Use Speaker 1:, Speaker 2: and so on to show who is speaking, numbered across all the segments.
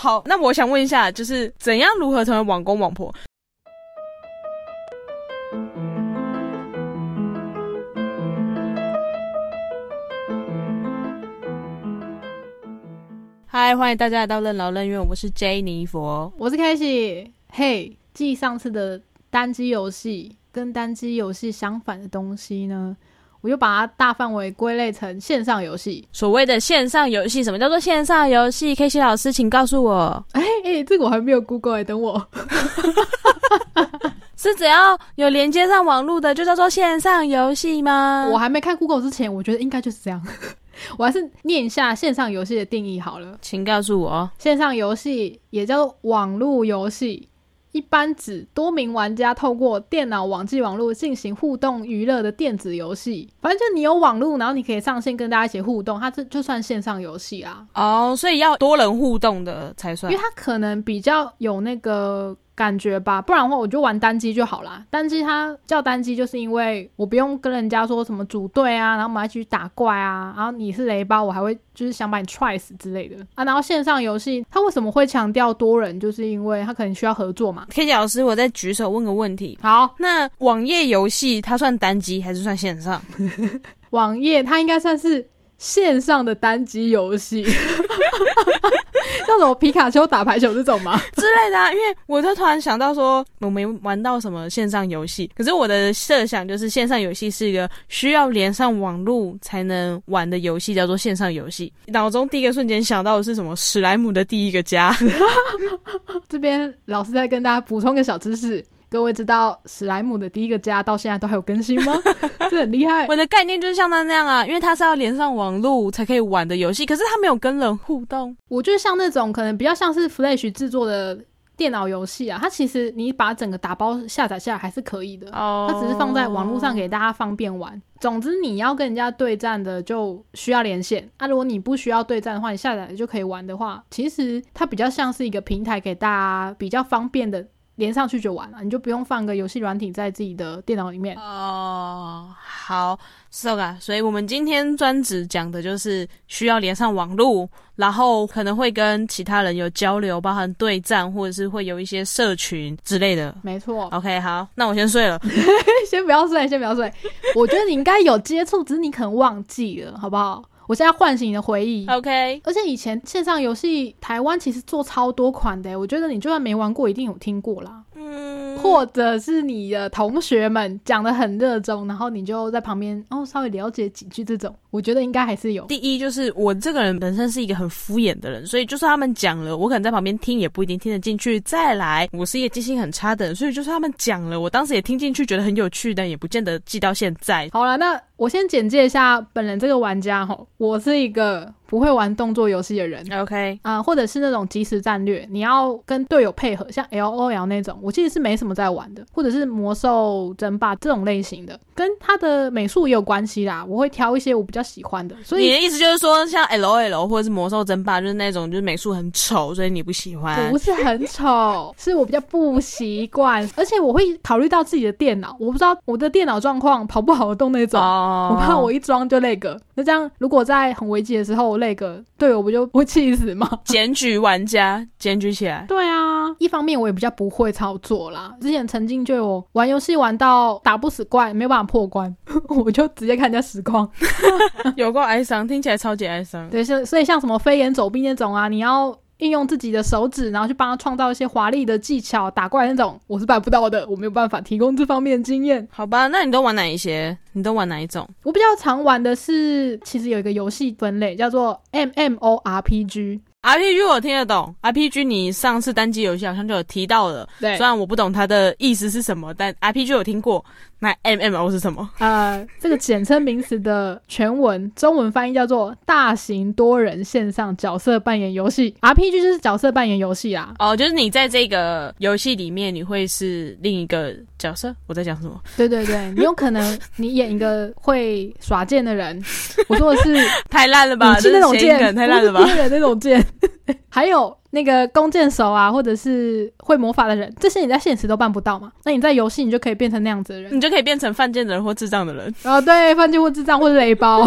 Speaker 1: 好，那我想问一下，就是怎样如何成为网公网婆？嗨，欢迎大家来到任劳任怨，我是 J 尼佛。
Speaker 2: 我是 k a s e 嘿，继上次的单机游戏跟单机游戏相反的东西呢，我就把它大范围归类成线上游戏。
Speaker 1: 所谓的线上游戏，什么叫做线上游戏？K C 老师，请告诉我。
Speaker 2: 哎哎，这个我还没有 Google 哎，等我。
Speaker 1: 是只要有连接上网络的，就叫做线上游戏吗？
Speaker 2: 我还没看 Google 之前，我觉得应该就是这样。我还是念一下线上游戏的定义好了，
Speaker 1: 请告诉我，
Speaker 2: 线上游戏也叫做网络游戏，一般指多名玩家透过电脑网际网络进行互动娱乐的电子游戏。反正就你有网络，然后你可以上线跟大家一起互动，它这就算线上游戏啊。
Speaker 1: 哦，所以要多人互动的才算，
Speaker 2: 因为它可能比较有那个。感觉吧，不然的话我就玩单机就好啦。单机它叫单机，就是因为我不用跟人家说什么组队啊，然后我们一起去打怪啊，然后你是雷包，我还会就是想把你踹死之类的啊。然后线上游戏它为什么会强调多人，就是因为它可能需要合作嘛。
Speaker 1: K 姐老师，我再举手问个问题。
Speaker 2: 好，
Speaker 1: 那网页游戏它算单机还是算线上？
Speaker 2: 网页它应该算是。线上的单机游戏，像什么皮卡丘打排球这种吗
Speaker 1: 之类的？因为我就突然想到说，我没玩到什么线上游戏，可是我的设想就是线上游戏是一个需要连上网络才能玩的游戏，叫做线上游戏。脑中第一个瞬间想到的是什么？史莱姆的第一个家。
Speaker 2: 这边老师再跟大家补充个小知识。各位知道史莱姆的第一个家到现在都还有更新吗？这很厉害。
Speaker 1: 我的概念就是像他那样啊，因为它是要连上网络才可以玩的游戏，可是它没有跟人互动。
Speaker 2: 我就像那种可能比较像是 Flash 制作的电脑游戏啊，它其实你把整个打包下载下来还是可以的。哦。它只是放在网络上给大家方便玩。总之你要跟人家对战的就需要连线。啊，如果你不需要对战的话，你下载就可以玩的话，其实它比较像是一个平台给大家比较方便的。连上去就完了，你就不用放个游戏软体在自己的电脑里面。
Speaker 1: 哦，好，so 啊，所以我们今天专职讲的就是需要连上网络，然后可能会跟其他人有交流，包含对战或者是会有一些社群之类的。
Speaker 2: 没错。
Speaker 1: OK，好，那我先睡了。
Speaker 2: 先不要睡，先不要睡。我觉得你应该有接触，只是你可能忘记了，好不好？我现在唤醒你的回忆
Speaker 1: ，OK。
Speaker 2: 而且以前线上游戏台湾其实做超多款的，我觉得你就算没玩过，一定有听过啦。嗯，或者是你的同学们讲的很热衷，然后你就在旁边哦稍微了解几句这种，我觉得应该还是有。
Speaker 1: 第一就是我这个人本身是一个很敷衍的人，所以就算他们讲了，我可能在旁边听也不一定听得进去。再来，我是一个记性很差的人，所以就算他们讲了，我当时也听进去，觉得很有趣，但也不见得记到现在。
Speaker 2: 好了，那。我先简介一下本人这个玩家哈，我是一个。不会玩动作游戏的人
Speaker 1: ，OK
Speaker 2: 啊，或者是那种即时战略，你要跟队友配合，像 LOL 那种，我其实是没什么在玩的，或者是魔兽争霸这种类型的，跟它的美术也有关系啦。我会挑一些我比较喜欢的。所以
Speaker 1: 你的意思就是说，像 LOL 或者是魔兽争霸，就是那种就是美术很丑，所以你不喜欢？
Speaker 2: 不是很丑，是我比较不习惯，而且我会考虑到自己的电脑，我不知道我的电脑状况跑不好得动那种，我怕我一装就那个。那这样如果在很危机的时候。那个队友不就不气死吗？
Speaker 1: 检举玩家，检举起来。
Speaker 2: 对啊，一方面我也比较不会操作啦。之前曾经就有玩游戏玩到打不死怪，没有办法破关，我就直接看人家实况，
Speaker 1: 有过哀伤，听起来超级哀伤。
Speaker 2: 对，所所以像什么飞檐走壁那种啊，你要。运用自己的手指，然后去帮他创造一些华丽的技巧，打怪那种，我是办不到的，我没有办法提供这方面的经验。
Speaker 1: 好吧，那你都玩哪一些？你都玩哪一种？
Speaker 2: 我比较常玩的是，其实有一个游戏分类叫做 M M O R P G。
Speaker 1: RPG 我听得懂，RPG 你上次单机游戏好像就有提到了，
Speaker 2: 对，
Speaker 1: 虽然我不懂它的意思是什么，但 RPG 有听过。那 MMO 是什么？
Speaker 2: 呃，这个简称名词的全文中文翻译叫做大型多人线上角色扮演游戏。RPG 就是角色扮演游戏啊。
Speaker 1: 哦，就是你在这个游戏里面，你会是另一个角色。我在讲什么？
Speaker 2: 对对对，你有可能你演一个会耍剑的人。我说的是
Speaker 1: 太烂了吧？
Speaker 2: 武器那种剑
Speaker 1: 太烂了吧？
Speaker 2: 那种剑。还有那个弓箭手啊，或者是会魔法的人，这些你在现实都办不到嘛？那你在游戏，你就可以变成那样子的人，
Speaker 1: 你就可以变成犯贱的人或智障的人。
Speaker 2: 啊，对，犯贱或智障或者雷包。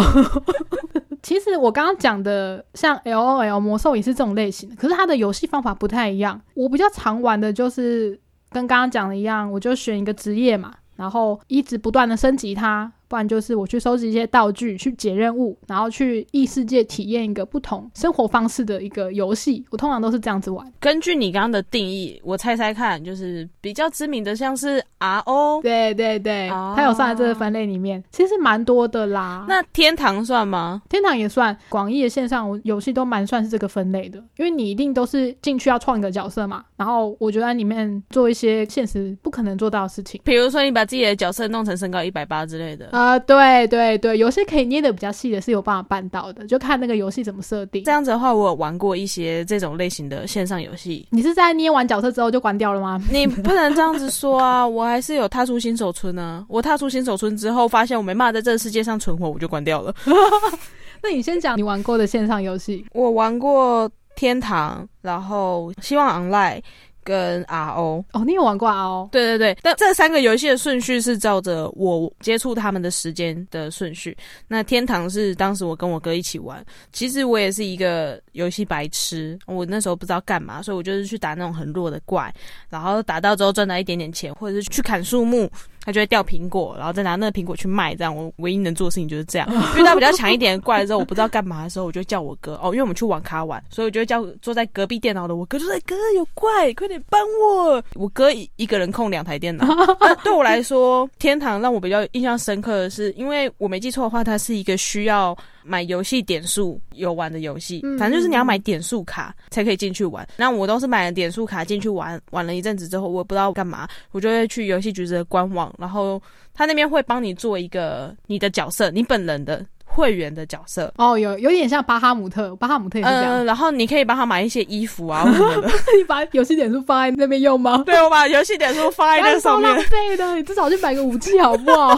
Speaker 2: 其实我刚刚讲的像 L O L 魔兽也是这种类型的，可是它的游戏方法不太一样。我比较常玩的就是跟刚刚讲的一样，我就选一个职业嘛，然后一直不断的升级它。不然就是我去收集一些道具，去解任务，然后去异世界体验一个不同生活方式的一个游戏。我通常都是这样子玩。
Speaker 1: 根据你刚刚的定义，我猜猜看，就是比较知名的像是 RO，
Speaker 2: 对对对，它有算在这个分类里面，其实蛮多的啦。
Speaker 1: 那天堂算吗？
Speaker 2: 天堂也算，广义的线上游戏都蛮算是这个分类的，因为你一定都是进去要创一个角色嘛，然后我觉得在里面做一些现实不可能做到的事情，
Speaker 1: 比如说你把自己的角色弄成身高一百八之类的。
Speaker 2: 啊，对对对，有些可以捏的比较细的，是有办法办到的，就看那个游戏怎么设定。
Speaker 1: 这样子的话，我有玩过一些这种类型的线上游戏。
Speaker 2: 你是在捏完角色之后就关掉了吗？
Speaker 1: 你不能这样子说啊，我还是有踏出新手村呢。我踏出新手村之后，发现我没办法在这个世界上存活，我就关掉了。
Speaker 2: 那你先讲你玩过的线上游戏。
Speaker 1: 我玩过天堂，然后希望 Online。跟 RO
Speaker 2: 哦，你有玩过 RO？
Speaker 1: 对对对，但这三个游戏的顺序是照着我接触他们的时间的顺序。那天堂是当时我跟我哥一起玩，其实我也是一个游戏白痴，我那时候不知道干嘛，所以我就是去打那种很弱的怪，然后打到之后赚到一点点钱，或者是去砍树木。他就会掉苹果，然后再拿那个苹果去卖，这样我唯一能做的事情就是这样。遇到比较强一点的怪之后，我不知道干嘛的时候，我就叫我哥哦，因为我们去网咖玩，所以我就叫坐在隔壁电脑的我哥，就说：“哥有怪，快点帮我。”我哥一一个人控两台电脑。对我来说，天堂让我比较印象深刻的是，因为我没记错的话，它是一个需要。买游戏点数游玩的游戏，反正就是你要买点数卡才可以进去玩。那我都是买了点数卡进去玩，玩了一阵子之后，我也不知道干嘛，我就会去游戏局的官网，然后他那边会帮你做一个你的角色，你本人的。会员的角色
Speaker 2: 哦，有有点像巴哈姆特，巴哈姆特也是这样。
Speaker 1: 然后你可以帮他买一些衣服啊 什么的。
Speaker 2: 你把游戏点数放在那边用吗？
Speaker 1: 对，我把游戏点数放在那上面。
Speaker 2: 浪费的，你至少去买个武器好不好？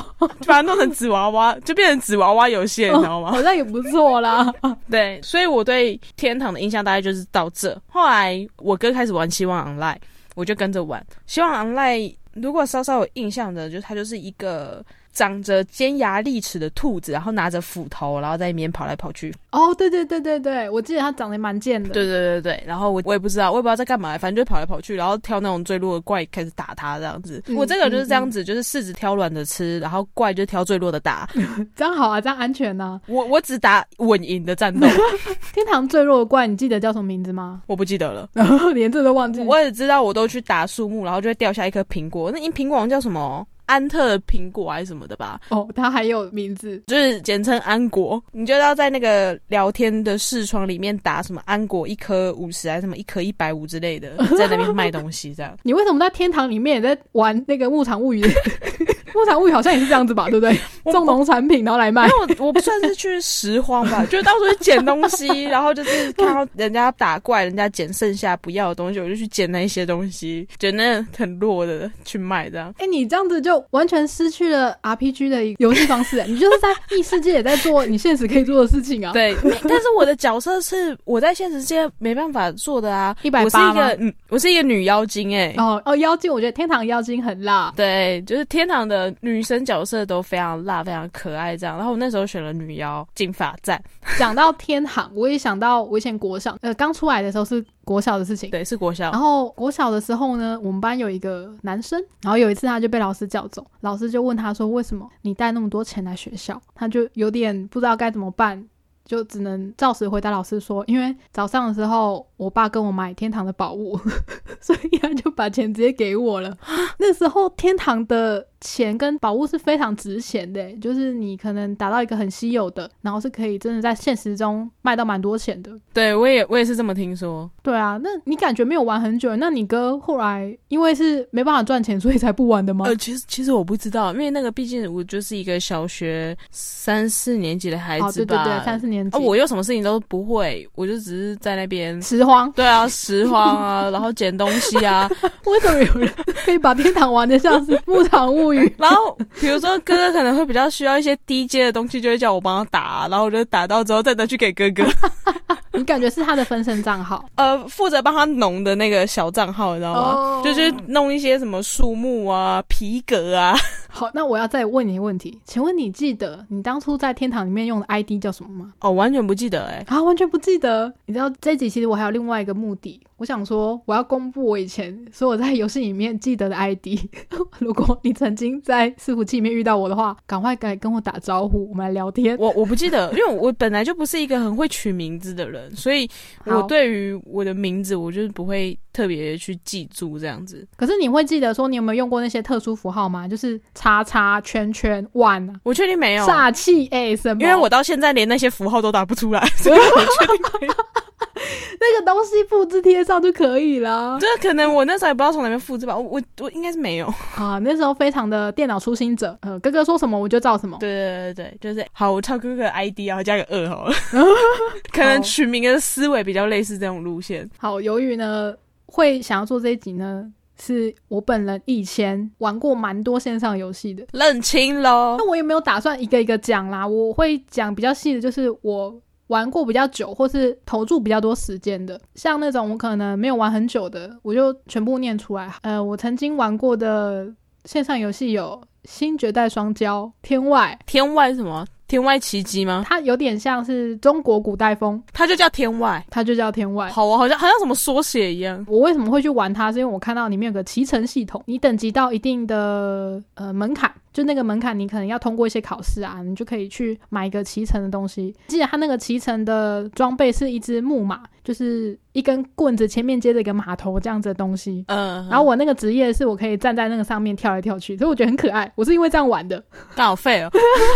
Speaker 1: 把它弄成纸娃娃，就变成纸娃娃游戏，你知道吗？
Speaker 2: 好像也不错啦。
Speaker 1: 对，所以我对天堂的印象大概就是到这。后来我哥开始玩希望 online，我就跟着玩希望 online。如果稍稍有印象的，就它就是一个。长着尖牙利齿的兔子，然后拿着斧头，然后在里面跑来跑去。
Speaker 2: 哦，对对对对对，我记得它长得蛮贱的。
Speaker 1: 对对对对，然后我我也不知道，我也不知道在干嘛，反正就跑来跑去，然后挑那种最弱的怪开始打它这样子。我这个就是这样子，就是柿子挑软的吃，然后怪就挑最弱的打。
Speaker 2: 这样好啊，这样安全呢。
Speaker 1: 我我只打稳赢的战斗。
Speaker 2: 天堂最弱的怪，你记得叫什么名字吗？
Speaker 1: 我不记得了，
Speaker 2: 然后连这都忘记。
Speaker 1: 我也知道，我都去打树木，然后就会掉下一颗苹果。那因苹果王叫什么？安特苹果还是什么的吧？
Speaker 2: 哦，它还有名字，
Speaker 1: 就是简称安国。你就要在那个聊天的视窗里面打什么安国一颗五十还是什么一颗一百五之类的，在那边卖东西这样。
Speaker 2: 你为什么在天堂里面也在玩那个牧场物语？牧场物语好像也是这样子吧，对不对？种农产品然后来卖。
Speaker 1: 因为我我不算是去拾荒吧，就到处去捡东西，然后就是看到人家打怪，人家捡剩下不要的东西，我就去捡那一些东西，捡那很弱的去卖这样。
Speaker 2: 哎，你这样子就。完全失去了 RPG 的游戏方式，你就是在异世界也在做你现实可以做的事情啊。
Speaker 1: 对，但是我的角色是我在现实世界没办法做的啊。
Speaker 2: 一百八
Speaker 1: 我是一个，嗯，我是一个女妖精哎。
Speaker 2: 哦哦，妖精，我觉得天堂妖精很辣。
Speaker 1: 对，就是天堂的女生角色都非常辣，非常可爱这样。然后我那时候选了女妖金发赞。
Speaker 2: 讲到天堂，我也想到我以前国小，呃，刚出来的时候是。国小的事情，
Speaker 1: 对，是国小。
Speaker 2: 然后国小的时候呢，我们班有一个男生，然后有一次他就被老师叫走，老师就问他说：“为什么你带那么多钱来学校？”他就有点不知道该怎么办，就只能照实回答老师说：“因为早上的时候我爸跟我买天堂的宝物，所以他就把钱直接给我了。那时候天堂的。”钱跟宝物是非常值钱的，就是你可能达到一个很稀有的，然后是可以真的在现实中卖到蛮多钱的。
Speaker 1: 对，我也我也是这么听说。
Speaker 2: 对啊，那你感觉没有玩很久，那你哥后来因为是没办法赚钱，所以才不玩的吗？
Speaker 1: 呃，其实其实我不知道，因为那个毕竟我就是一个小学三四年级的孩子
Speaker 2: 吧，对对对，三四年级，
Speaker 1: 我又什么事情都不会，我就只是在那边
Speaker 2: 拾荒。
Speaker 1: 对啊，拾荒啊，然后捡东西啊。
Speaker 2: 为什么有人可以把天堂玩的像是牧场物语？
Speaker 1: 然后，比如说哥哥可能会比较需要一些低阶的东西，就会叫我帮他打，然后我就打到之后再拿去给哥哥。
Speaker 2: 你感觉是他的分身账号？
Speaker 1: 呃，负责帮他农的那个小账号，你知道吗？就是弄一些什么树木啊、皮革啊。
Speaker 2: 好，那我要再问你一个问题，请问你记得你当初在天堂里面用的 ID 叫什么吗？
Speaker 1: 哦，完全不记得哎，
Speaker 2: 啊，完全不记得。你知道这集其实我还有另外一个目的，我想说我要公布我以前所有在游戏里面记得的 ID。如果你曾经在伺服器里面遇到我的话，赶快来跟我打招呼，我们来聊天。
Speaker 1: 我我不记得，因为我本来就不是一个很会取名字的人，所以 我对于我的名字，我就是不会特别去记住这样子。
Speaker 2: 可是你会记得说你有没有用过那些特殊符号吗？就是叉叉圈圈 one，
Speaker 1: 我确定没有
Speaker 2: 煞气哎什么？
Speaker 1: 因为我到现在连那些符号都打不出来，所以我确定没有。
Speaker 2: 那个东西复制贴上就可以了。
Speaker 1: 这可能我那时候也不知道从哪边复制吧，我我我应该是没有
Speaker 2: 啊。那时候非常的电脑初心者，呃，哥哥说什么我就照什么。
Speaker 1: 对对对对，就是好，我抄哥哥 ID 然后加个二好了。可能取名的思维比较类似这种路线。
Speaker 2: 好，由于呢会想要做这一集呢，是我本人以前玩过蛮多线上游戏的，
Speaker 1: 认清喽。
Speaker 2: 那我也没有打算一个一个讲啦，我会讲比较细的，就是我。玩过比较久，或是投注比较多时间的，像那种我可能没有玩很久的，我就全部念出来。呃，我曾经玩过的线上游戏有《新绝代双骄》《天外》。
Speaker 1: 天外什么？天外奇迹吗？
Speaker 2: 它有点像是中国古代风，
Speaker 1: 它就叫天外，
Speaker 2: 它就叫天外。
Speaker 1: 好啊，好像好像什么缩写一样。
Speaker 2: 我为什么会去玩它？是因为我看到里面有个骑乘系统，你等级到一定的呃门槛。就那个门槛，你可能要通过一些考试啊，你就可以去买一个骑乘的东西。记得它那个骑乘的装备是一只木马，就是一根棍子前面接着一个马头这样子的东西。嗯，然后我那个职业是我可以站在那个上面跳来跳去，所以我觉得很可爱。我是因为这样玩的，
Speaker 1: 刚好废哦。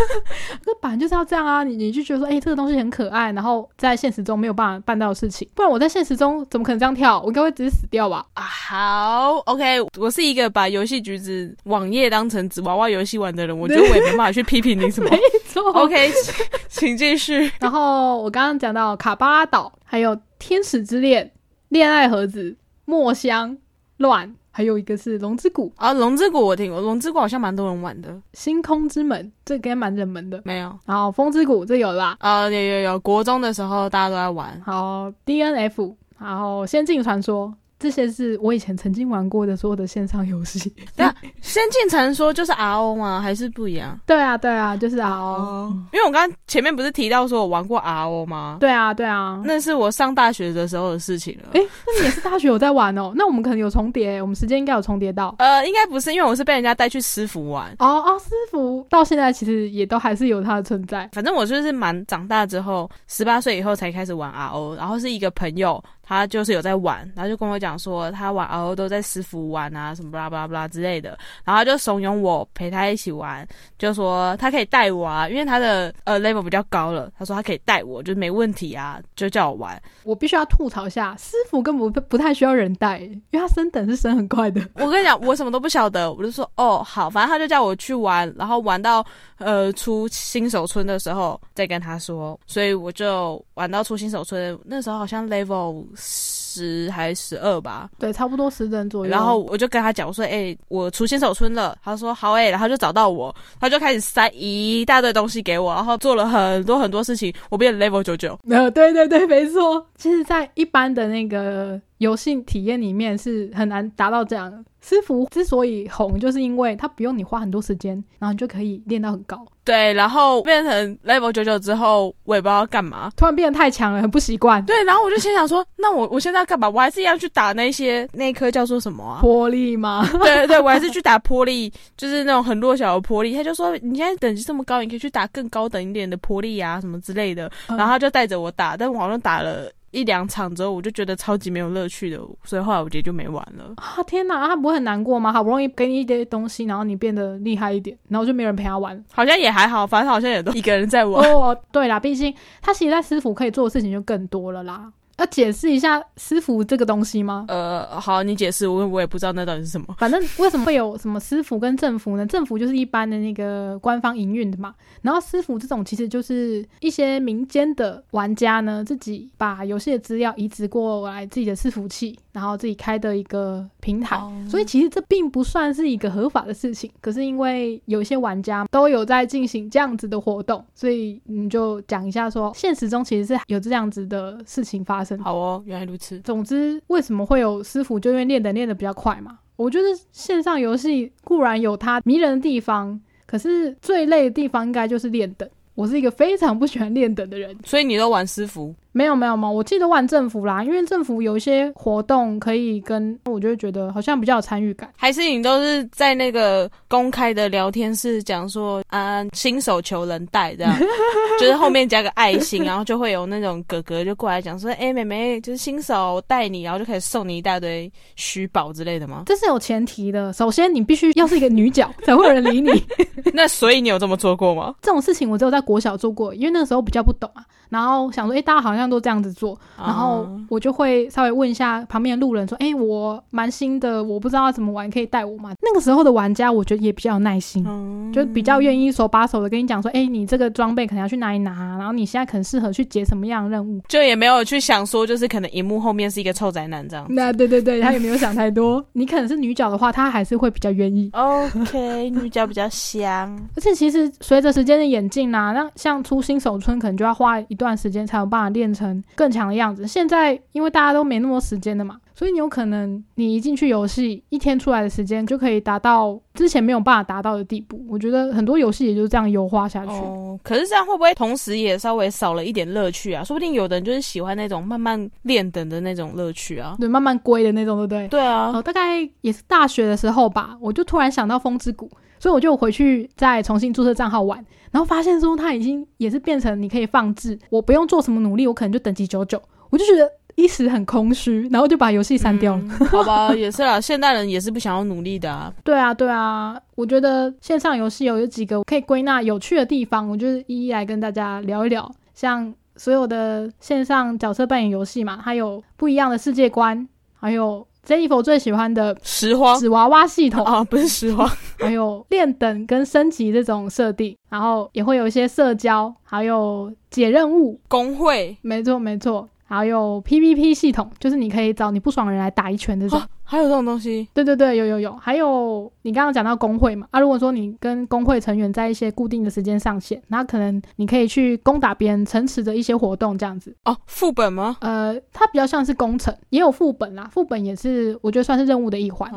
Speaker 2: 那本来就是要这样啊，你你就觉得说，哎，这个东西很可爱，然后在现实中没有办法办到的事情，不然我在现实中怎么可能这样跳？我应该会直接死掉吧？
Speaker 1: 啊，好，OK，我是一个把游戏橘子网页当成纸娃娃游戏。戏玩的人，我觉得我也没办法去批评你什么。
Speaker 2: 没错
Speaker 1: ，OK，请继续。
Speaker 2: 然后我刚刚讲到卡巴拉岛，还有天使之恋、恋爱盒子、墨香、乱，还有一个是龙之谷
Speaker 1: 啊。龙之谷我听过，龙之谷好像蛮多人玩的。
Speaker 2: 星空之门这应该蛮冷门的，
Speaker 1: 没有。
Speaker 2: 然后风之谷这有啦，
Speaker 1: 啊有有有，国中的时候大家都在玩。
Speaker 2: 好，DNF，然后仙境传说。这些是我以前曾经玩过的所有的线上游戏。
Speaker 1: 那《仙境传说》就是 RO 吗？还是不一样？
Speaker 2: 对啊，对啊，就是 RO。
Speaker 1: 因为我刚刚前面不是提到说我玩过 RO 吗？
Speaker 2: 对啊，对啊，
Speaker 1: 那是我上大学的时候的事情了。
Speaker 2: 哎，那你也是大学有在玩哦？那我们可能有重叠，我们时间应该有重叠到。
Speaker 1: 呃，应该不是，因为我是被人家带去私服玩。
Speaker 2: 哦哦，私服到现在其实也都还是有它的存在。
Speaker 1: 反正我就是蛮长大之后，十八岁以后才开始玩 RO，然后是一个朋友。他就是有在玩，然后就跟我讲说，他玩 RO 都在师傅玩啊，什么巴拉巴拉巴拉之类的，然后就怂恿我陪他一起玩，就说他可以带我啊，因为他的呃 level 比较高了，他说他可以带我，就没问题啊，就叫我玩。
Speaker 2: 我必须要吐槽一下，师傅根本不不太需要人带，因为他升等是升很快的。
Speaker 1: 我跟你讲，我什么都不晓得，我就说哦好，反正他就叫我去玩，然后玩到呃出新手村的时候再跟他说，所以我就玩到出新手村，那时候好像 level。Adios. 十还是十二吧？
Speaker 2: 对，差不多十人左右。
Speaker 1: 然后我就跟他讲，我说：“哎，我出新手村了。”他说：“好哎。”然后就找到我，他就开始塞一大堆东西给我，然后做了很多很多事情，我变 level 九九。
Speaker 2: 呃，对对对，没错。其实，在一般的那个游戏体验里面，是很难达到这样。师傅之所以红，就是因为他不用你花很多时间，然后你就可以练到很高。
Speaker 1: 对，然后变成 level 九九之后，我也不知道干嘛，
Speaker 2: 突然变得太强了，很不习惯。
Speaker 1: 对，然后我就心想说，那我我现在要干嘛？我还是要去打那些那颗叫做什么啊？
Speaker 2: 玻璃吗？
Speaker 1: 对对对，我还是去打玻璃，就是那种很弱小的玻璃。他就说，你现在等级这么高，你可以去打更高等一点的玻璃啊，什么之类的。然后他就带着我打，但我好像打了。一两场之后，我就觉得超级没有乐趣的，所以后来我直接就没玩了。
Speaker 2: 啊天哪，他不会很难过吗？好不容易给你一堆东西，然后你变得厉害一点，然后就没人陪他玩。
Speaker 1: 好像也还好，反正好像也都一个人在玩。
Speaker 2: 哦，对啦，毕竟他其实在师傅可以做的事情就更多了啦。要解释一下私服这个东西吗？
Speaker 1: 呃，好，你解释，我我也不知道那到底是什么。
Speaker 2: 反正为什么会有什么私服跟政府呢？政府就是一般的那个官方营运的嘛。然后私服这种其实就是一些民间的玩家呢，自己把游戏的资料移植过来自己的伺服器，然后自己开的一个平台。所以其实这并不算是一个合法的事情。可是因为有些玩家都有在进行这样子的活动，所以你就讲一下说，现实中其实是有这样子的事情发生。
Speaker 1: 好哦，原来如此。
Speaker 2: 总之，为什么会有师傅？就因为练的练的比较快嘛。我觉得线上游戏固然有它迷人的地方，可是最累的地方应该就是练等。我是一个非常不喜欢练等的人，
Speaker 1: 所以你都玩私服。
Speaker 2: 没有没有吗？我记得玩政府啦，因为政府有一些活动可以跟，我就会觉得好像比较有参与感。
Speaker 1: 还是你都是在那个公开的聊天室讲说啊，新手求人带这样，就是后面加个爱心，然后就会有那种哥哥就过来讲说，哎，妹妹就是新手带你，然后就可以送你一大堆虚宝之类的吗？
Speaker 2: 这是有前提的，首先你必须要是一个女角才会有人理你。
Speaker 1: 那所以你有这么做过吗？
Speaker 2: 这种事情我只有在国小做过，因为那个时候比较不懂啊。然后想说，哎，大家好像都这样子做，然后我就会稍微问一下旁边的路人，说，哎，我蛮新的，我不知道怎么玩，可以带我吗？那个时候的玩家，我觉得也比较有耐心，就比较愿意手把手的跟你讲说，哎，你这个装备可能要去哪里拿，然后你现在可能适合去解什么样的任务，
Speaker 1: 就也没有去想说，就是可能荧幕后面是一个臭宅男这样。
Speaker 2: 那对对对，他也没有想太多。你可能是女角的话，他还是会比较愿意。
Speaker 1: OK，女角比较香。
Speaker 2: 而且其实随着时间的演进啊，那像出新手村，可能就要花一段时间才有办。法练成更强的样子。现在因为大家都没那么多时间的嘛，所以你有可能你一进去游戏，一天出来的时间就可以达到之前没有办法达到的地步。我觉得很多游戏也就是这样优化下去。
Speaker 1: 哦，可是这样会不会同时也稍微少了一点乐趣啊？说不定有的人就是喜欢那种慢慢练等的那种乐趣啊，
Speaker 2: 对，慢慢归的那种，对不对？
Speaker 1: 对啊。
Speaker 2: 哦，大概也是大学的时候吧，我就突然想到《风之谷》。所以我就回去再重新注册账号玩，然后发现说它已经也是变成你可以放置，我不用做什么努力，我可能就等级九九，我就觉得一时很空虚，然后就把游戏删掉了。
Speaker 1: 好吧，也是啦，现代人也是不想要努力的啊。
Speaker 2: 对啊，对啊，我觉得线上游戏有有几个可以归纳有趣的地方，我就是一一来跟大家聊一聊。像所有的线上角色扮演游戏嘛，它有不一样的世界观，还有。Jennifer 最喜欢的
Speaker 1: 拾荒。
Speaker 2: 纸娃娃系统。
Speaker 1: 啊，不是拾荒，
Speaker 2: 还有练等跟升级这种设定，然后也会有一些社交，还有解任务、
Speaker 1: 工会，
Speaker 2: 没错没错。还有 PVP 系统，就是你可以找你不爽的人来打一拳这种。
Speaker 1: 还有这种东西？
Speaker 2: 对对对，有有有。还有你刚刚讲到工会嘛？啊，如果说你跟工会成员在一些固定的时间上线，那可能你可以去攻打别人城池的一些活动这样子。
Speaker 1: 哦，副本吗？
Speaker 2: 呃，它比较像是工程，也有副本啦。副本也是我觉得算是任务的一环。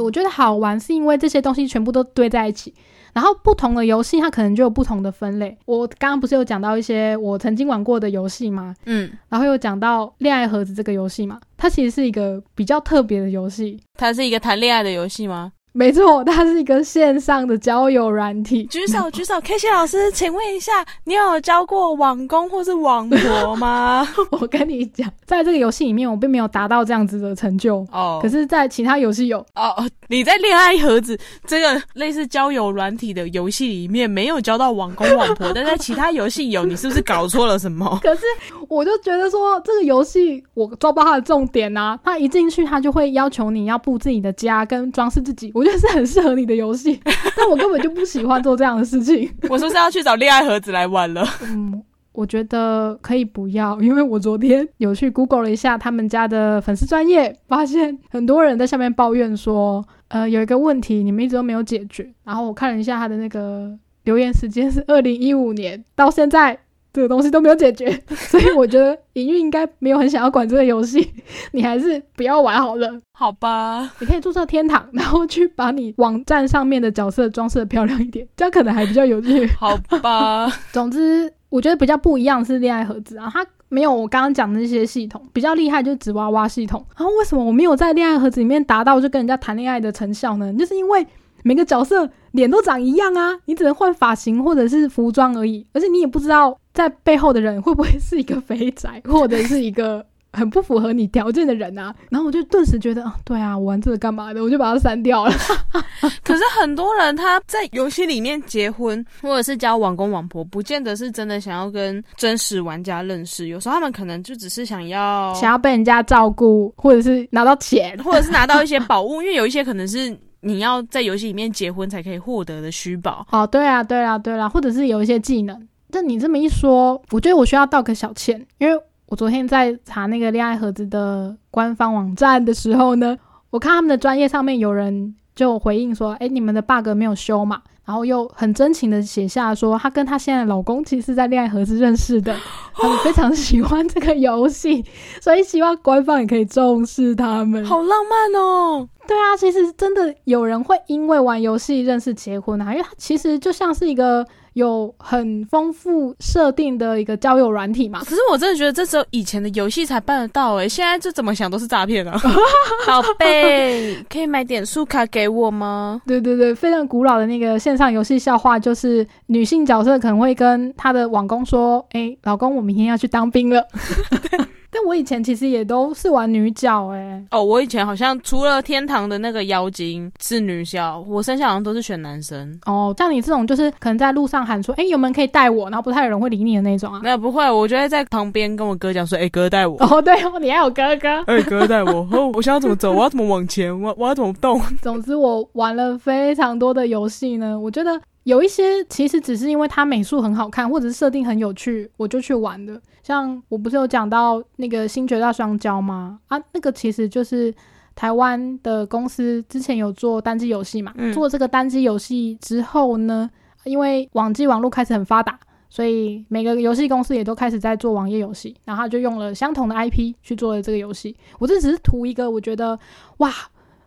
Speaker 2: 我觉得好玩是因为这些东西全部都堆在一起。然后不同的游戏，它可能就有不同的分类。我刚刚不是有讲到一些我曾经玩过的游戏吗？嗯，然后又讲到恋爱盒子这个游戏嘛，它其实是一个比较特别的游戏。
Speaker 1: 它是一个谈恋爱的游戏吗？
Speaker 2: 没错，它是一个线上的交友软体。
Speaker 1: 举手举手，K C 老师，请问一下，你有交过网工或是网婆吗？
Speaker 2: 我跟你讲，在这个游戏里面，我并没有达到这样子的成就哦。可是，在其他游戏有
Speaker 1: 哦。你在恋爱盒子这个类似交友软体的游戏里面没有交到网工网婆，但在其他游戏有，你是不是搞错了什么？
Speaker 2: 可是我就觉得说，这个游戏我抓不到它的重点啊！它一进去，它就会要求你要布自己的家跟装饰自己。我觉得是很适合你的游戏，但我根本就不喜欢做这样的事情。
Speaker 1: 我说是要去找恋爱盒子来玩了？
Speaker 2: 嗯，我觉得可以不要，因为我昨天有去 Google 了一下他们家的粉丝专业，发现很多人在下面抱怨说，呃，有一个问题你们一直都没有解决。然后我看了一下他的那个留言时间是二零一五年到现在。这个东西都没有解决，所以我觉得营运应该没有很想要管这个游戏，你还是不要玩好了，
Speaker 1: 好吧？
Speaker 2: 你可以注册天堂，然后去把你网站上面的角色装饰的漂亮一点，这样可能还比较有趣，
Speaker 1: 好吧？
Speaker 2: 总之，我觉得比较不一样是恋爱盒子啊，它没有我刚刚讲的那些系统，比较厉害就是纸娃娃系统。然后为什么我没有在恋爱盒子里面达到就跟人家谈恋爱的成效呢？就是因为。每个角色脸都长一样啊，你只能换发型或者是服装而已，而且你也不知道在背后的人会不会是一个肥宅，或者是一个 很不符合你条件的人啊。然后我就顿时觉得，啊，对啊，我玩这个干嘛的？我就把它删掉了。
Speaker 1: 可是很多人他在游戏里面结婚或者是交网公网婆，不见得是真的想要跟真实玩家认识，有时候他们可能就只是想要
Speaker 2: 想要被人家照顾，或者是拿到钱，
Speaker 1: 或者是拿到一些宝物，因为有一些可能是。你要在游戏里面结婚才可以获得的虚宝
Speaker 2: 哦，对啊，对啊，对啊，或者是有一些技能。但你这么一说，我觉得我需要道个小歉，因为我昨天在查那个恋爱盒子的官方网站的时候呢，我看他们的专业上面有人就回应说，哎，你们的 bug 没有修嘛？然后又很真情的写下说，她跟她现在老公其实是在恋爱盒子认识的，他们非常 喜欢这个游戏，所以希望官方也可以重视他们。
Speaker 1: 好浪漫哦！
Speaker 2: 对啊，其实真的有人会因为玩游戏认识结婚啊，因为它其实就像是一个。有很丰富设定的一个交友软体嘛？
Speaker 1: 可是我真的觉得这只有以前的游戏才办得到哎，现在这怎么想都是诈骗啊！宝贝，可以买点数卡给我吗？
Speaker 2: 对对对，非常古老的那个线上游戏笑话，就是女性角色可能会跟她的网工说：“哎，老公，我明天要去当兵了。” 但我以前其实也都是玩女角哎
Speaker 1: 哦，我以前好像除了天堂的那个妖精是女角，我剩下好像都是选男生
Speaker 2: 哦。像你这种就是可能在路上喊说，哎，有没有人可以带我？然后不太有人会理你的那种啊。
Speaker 1: 没有不会，我就会在旁边跟我哥讲说，哎，哥带我。
Speaker 2: 哦，对哦，你还有哥哥。
Speaker 1: 哎，哥带我。哦，我想要怎么走？我要怎么往前？我我要怎么动？
Speaker 2: 总之，我玩了非常多的游戏呢。我觉得。有一些其实只是因为它美术很好看，或者是设定很有趣，我就去玩的。像我不是有讲到那个《星绝大双骄》吗？啊，那个其实就是台湾的公司之前有做单机游戏嘛。做这个单机游戏之后呢，因为网际网络开始很发达，所以每个游戏公司也都开始在做网页游戏，然后就用了相同的 IP 去做了这个游戏。我这只是图一个，我觉得哇，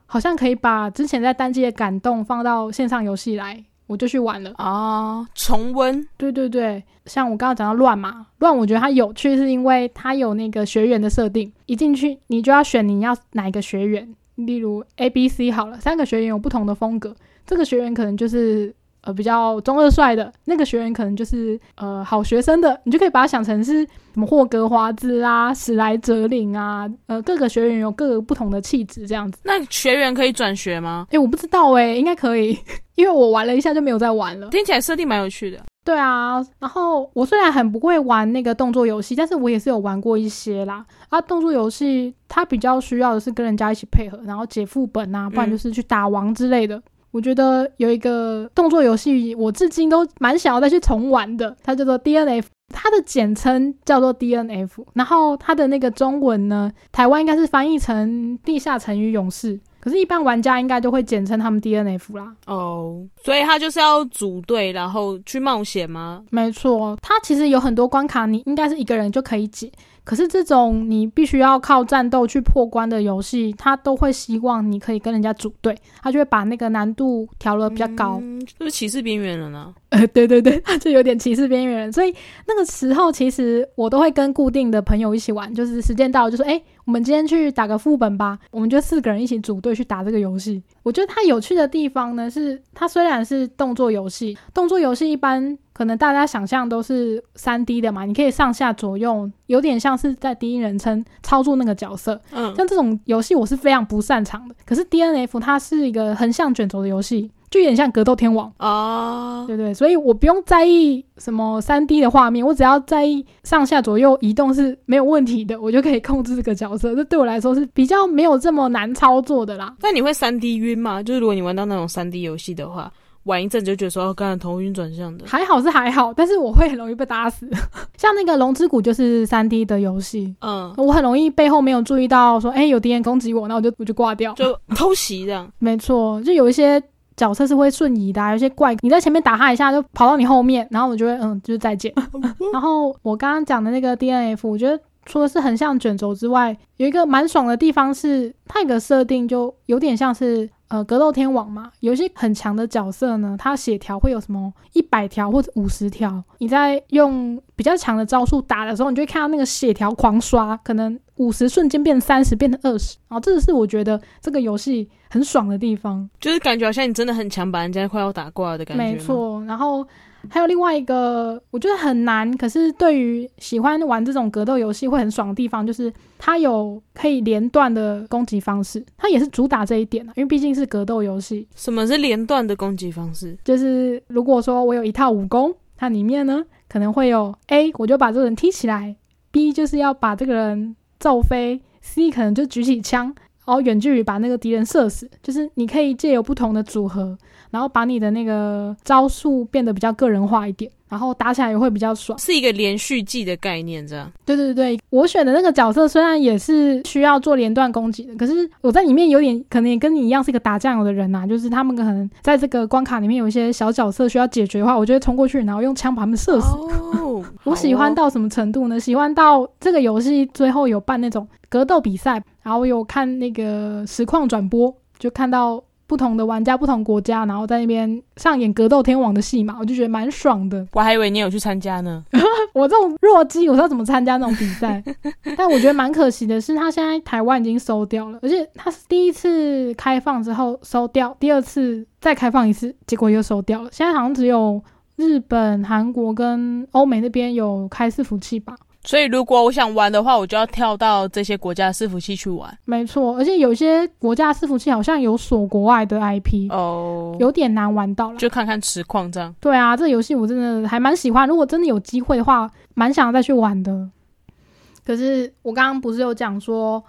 Speaker 2: 好像可以把之前在单机的感动放到线上游戏来。我就去玩了
Speaker 1: 啊，重温。
Speaker 2: 对对对，像我刚刚讲到乱嘛，乱，我觉得它有趣，是因为它有那个学员的设定，一进去你就要选你要哪一个学员，例如 A、B、C 好了，三个学员有不同的风格，这个学员可能就是。呃，比较中二帅的那个学员，可能就是呃好学生的，你就可以把它想成是什么霍格华兹啊、史莱哲林啊，呃，各个学员有各个不同的气质，这样子。
Speaker 1: 那学员可以转学吗？
Speaker 2: 哎，我不知道哎，应该可以，因为我玩了一下就没有再玩了。
Speaker 1: 听起来设定蛮有趣的。
Speaker 2: 对啊，然后我虽然很不会玩那个动作游戏，但是我也是有玩过一些啦。啊，动作游戏它比较需要的是跟人家一起配合，然后解副本啊，不然就是去打王之类的。我觉得有一个动作游戏，我至今都蛮想要再去重玩的，它叫做 D N F，它的简称叫做 D N F，然后它的那个中文呢，台湾应该是翻译成地下城与勇士，可是，一般玩家应该都会简称他们 D N F 啦。
Speaker 1: 哦，所以它就是要组队，然后去冒险吗？
Speaker 2: 没错，它其实有很多关卡，你应该是一个人就可以解。可是这种你必须要靠战斗去破关的游戏，他都会希望你可以跟人家组队，他就会把那个难度调了比较高，
Speaker 1: 就是歧视边缘人呢。
Speaker 2: 呃，对对对，就有点歧视边缘人。所以那个时候，其实我都会跟固定的朋友一起玩，就是时间到了就说，哎，我们今天去打个副本吧。我们就四个人一起组队去打这个游戏。我觉得它有趣的地方呢，是它虽然是动作游戏，动作游戏一般。可能大家想象都是三 D 的嘛，你可以上下左右，有点像是在第一人称操作那个角色。嗯，像这种游戏我是非常不擅长的。可是 D N F 它是一个横向卷轴的游戏，就有点像格斗天王哦，对对，所以我不用在意什么三 D 的画面，我只要在意上下左右移动是没有问题的，我就可以控制这个角色。这对我来说是比较没有这么难操作的啦。
Speaker 1: 那你会三 D 晕吗？就是如果你玩到那种三 D 游戏的话。玩一阵就觉得说，刚才头晕转向的，
Speaker 2: 还好是还好，但是我会很容易被打死。像那个《龙之谷》就是三 D 的游戏，嗯，我很容易背后没有注意到说，哎，有敌人攻击我，那我就我就挂掉，
Speaker 1: 就偷袭这样。
Speaker 2: 没错，就有一些角色是会瞬移的，有些怪你在前面打他一下，就跑到你后面，然后我就会嗯，就是再见。然后我刚刚讲的那个 D N F，我觉得除了是很像卷轴之外，有一个蛮爽的地方是，它一个设定就有点像是。呃，格斗天王嘛，有一些很强的角色呢，他血条会有什么一百条或者五十条。你在用比较强的招数打的时候，你就会看到那个血条狂刷，可能五十瞬间变三十，变成二十。然后这个是我觉得这个游戏很爽的地方，
Speaker 1: 就是感觉好像你真的很强，把人家快要打挂的感觉。
Speaker 2: 没错，然后。还有另外一个我觉得很难，可是对于喜欢玩这种格斗游戏会很爽的地方，就是它有可以连段的攻击方式，它也是主打这一点因为毕竟是格斗游戏。
Speaker 1: 什么是连段的攻击方式？
Speaker 2: 就是如果说我有一套武功，它里面呢可能会有 A，我就把这个人踢起来；B 就是要把这个人揍飞；C 可能就举起枪，然后远距离把那个敌人射死。就是你可以借由不同的组合。然后把你的那个招数变得比较个人化一点，然后打起来也会比较爽，
Speaker 1: 是一个连续技的概念，这样。
Speaker 2: 对对对，我选的那个角色虽然也是需要做连段攻击的，可是我在里面有点可能也跟你一样是一个打酱油的人呐，就是他们可能在这个关卡里面有一些小角色需要解决的话，我就会冲过去，然后用枪把他们射死。哦，我喜欢到什么程度呢？喜欢到这个游戏最后有办那种格斗比赛，然后有看那个实况转播。就看到。不同的玩家，不同国家，然后在那边上演格斗天王的戏嘛，我就觉得蛮爽的。
Speaker 1: 我还以为你有去参加呢。
Speaker 2: 我这种弱鸡，我知道怎么参加那种比赛。但我觉得蛮可惜的是，他现在台湾已经收掉了，而且他是第一次开放之后收掉，第二次再开放一次，结果又收掉了。现在好像只有日本、韩国跟欧美那边有开伺服器吧。
Speaker 1: 所以，如果我想玩的话，我就要跳到这些国家的伺服器去玩。
Speaker 2: 没错，而且有些国家伺服器好像有锁国外的 IP 哦，有点难玩到了。
Speaker 1: 就看看实况这样。
Speaker 2: 对啊，这游戏我真的还蛮喜欢。如果真的有机会的话，蛮想再去玩的。可是我刚刚不是有讲说。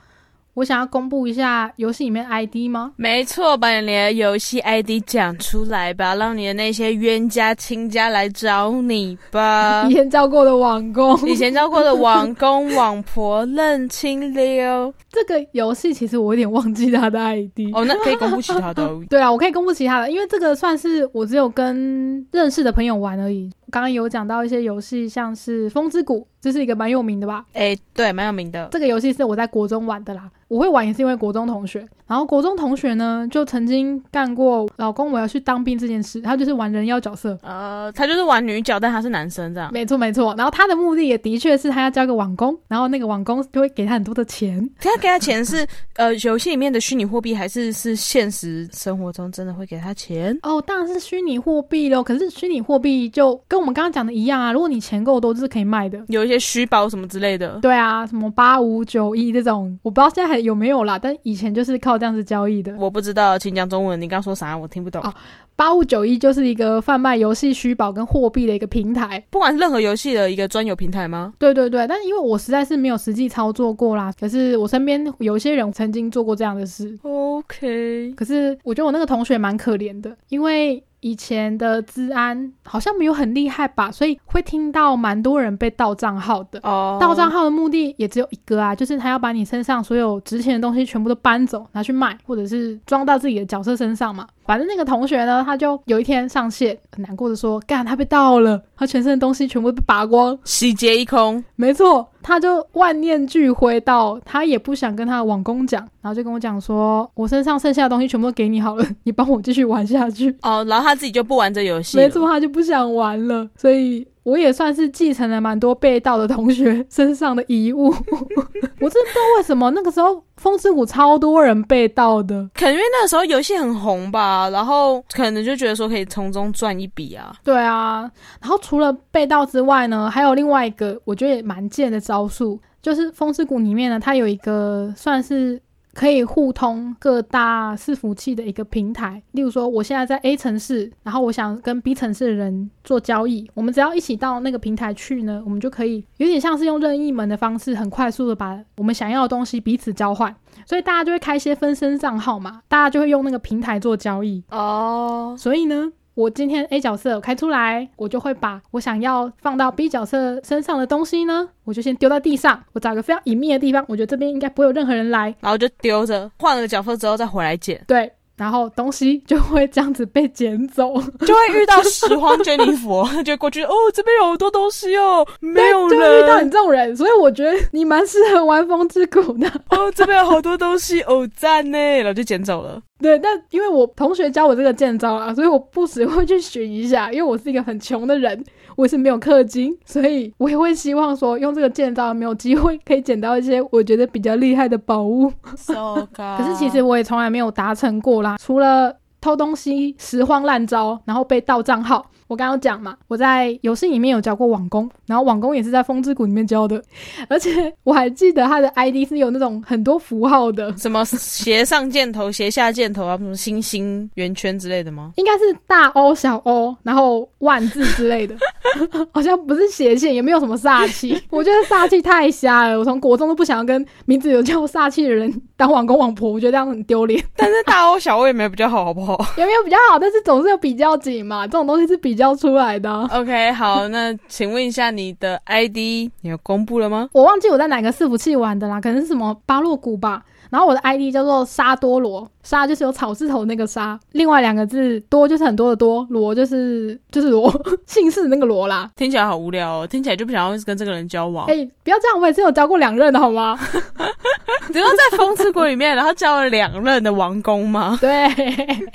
Speaker 2: 我想要公布一下游戏里面 ID 吗？
Speaker 1: 没错，把你的游戏 ID 讲出来吧，让你的那些冤家亲家来找你吧。
Speaker 2: 以前教过的网工，
Speaker 1: 以前教过的网工网婆认清了。
Speaker 2: 这个游戏其实我有点忘记他的 ID
Speaker 1: 哦，那可以公布其他的。
Speaker 2: 对啊，我可以公布其他的，因为这个算是我只有跟认识的朋友玩而已。刚刚有讲到一些游戏，像是《风之谷》，这是一个蛮有名的吧？
Speaker 1: 哎，对，蛮有名的。
Speaker 2: 这个游戏是我在国中玩的啦。我会玩也是因为国中同学，然后国中同学呢就曾经干过老公我要去当兵这件事，他就是玩人妖角色，
Speaker 1: 呃，他就是玩女角，但他是男生这样。
Speaker 2: 没错没错，然后他的目的也的确是他要交个网工，然后那个网工就会给他很多的钱。
Speaker 1: 他给他钱是呃游戏里面的虚拟货币，还是是现实生活中真的会给他钱？
Speaker 2: 哦，当然是虚拟货币喽。可是虚拟货币就跟我们刚刚讲的一样啊，如果你钱够多，就是可以卖的，
Speaker 1: 有一些虚宝什么之类的。
Speaker 2: 对啊，什么八五九一这种，我不知道现在还。有没有啦？但以前就是靠这样子交易的。
Speaker 1: 我不知道，请讲中文。你刚说啥？我听不懂。
Speaker 2: 八五九一就是一个贩卖游戏虚宝跟货币的一个平台，
Speaker 1: 不管是任何游戏的一个专有平台吗？
Speaker 2: 对对对。但是因为我实在是没有实际操作过啦，可是我身边有些人曾经做过这样的事。
Speaker 1: OK。
Speaker 2: 可是我觉得我那个同学蛮可怜的，因为。以前的治安好像没有很厉害吧，所以会听到蛮多人被盗账号的。哦，盗账号的目的也只有一个啊，就是他要把你身上所有值钱的东西全部都搬走，拿去卖，或者是装到自己的角色身上嘛。反正那个同学呢，他就有一天上线，很难过的说：“干，他被盗了，他全身的东西全部被拔光，
Speaker 1: 洗劫一空。”
Speaker 2: 没错，他就万念俱灰到他也不想跟他的网工讲，然后就跟我讲说：“我身上剩下的东西全部都给你好了，你帮我继续玩下去。”
Speaker 1: 哦，然后他自己就不玩这游戏，
Speaker 2: 没错，他就不想玩了，所以。我也算是继承了蛮多被盗的同学身上的遗物，我真的不知道为什么那个时候风之谷超多人被盗的，
Speaker 1: 可能因为那个时候游戏很红吧，然后可能就觉得说可以从中赚一笔啊。
Speaker 2: 对啊，然后除了被盗之外呢，还有另外一个我觉得也蛮贱的招数，就是风之谷里面呢，它有一个算是。可以互通各大伺服器的一个平台，例如说，我现在在 A 城市，然后我想跟 B 城市的人做交易，我们只要一起到那个平台去呢，我们就可以有点像是用任意门的方式，很快速的把我们想要的东西彼此交换，所以大家就会开一些分身账号嘛，大家就会用那个平台做交易。哦，所以呢。我今天 A 角色开出来，我就会把我想要放到 B 角色身上的东西呢，我就先丢到地上，我找个非常隐秘的地方，我觉得这边应该不会有任何人来，
Speaker 1: 然后就丢着，换了角色之后再回来捡。
Speaker 2: 对。然后东西就会这样子被捡走，
Speaker 1: 就会遇到拾荒珍妮佛，就过去哦，这边有好多东西哦，没有人，
Speaker 2: 就遇到你这种人，所以我觉得你蛮适合玩风之谷的。
Speaker 1: 哦，这边有好多东西，哦赞呢，然后就捡走了。
Speaker 2: 对，但因为我同学教我这个剑招啊，所以我不时会去学一下，因为我是一个很穷的人。我是没有氪金，所以我也会希望说用这个剑招没有机会可以捡到一些我觉得比较厉害的宝物。可是其实我也从来没有达成过啦，除了偷东西、拾荒烂招，然后被盗账号。我刚刚讲嘛，我在游戏里面有教过网工，然后网工也是在风之谷里面教的，而且我还记得他的 ID 是有那种很多符号的，
Speaker 1: 什么斜上箭头、斜下箭头啊，什么星星、圆圈之类的吗？
Speaker 2: 应该是大 O、小 O，然后万字之类的，好像不是斜线，也没有什么煞气。我觉得煞气太瞎了，我从国中都不想要跟名字有叫煞气的人当网工网婆，我觉得这样很丢脸。
Speaker 1: 但是大 O、小 O 也没有比较好，好不好？
Speaker 2: 有没有比较好？但是总是有比较紧嘛，这种东西是比。交出来的。
Speaker 1: OK，好，那请问一下你的 ID，你有公布了吗？
Speaker 2: 我忘记我在哪个伺服器玩的啦，可能是什么巴洛谷吧。然后我的 ID 叫做沙多罗，沙就是有草字头那个沙，另外两个字多就是很多的多，罗就是就是罗，姓氏那个罗啦。
Speaker 1: 听起来好无聊哦，听起来就不想要跟这个人交往。
Speaker 2: 哎，不要这样，我也是有交过两任的好吗？
Speaker 1: 只有在风之谷里面，然后交了两任的王公吗？
Speaker 2: 对，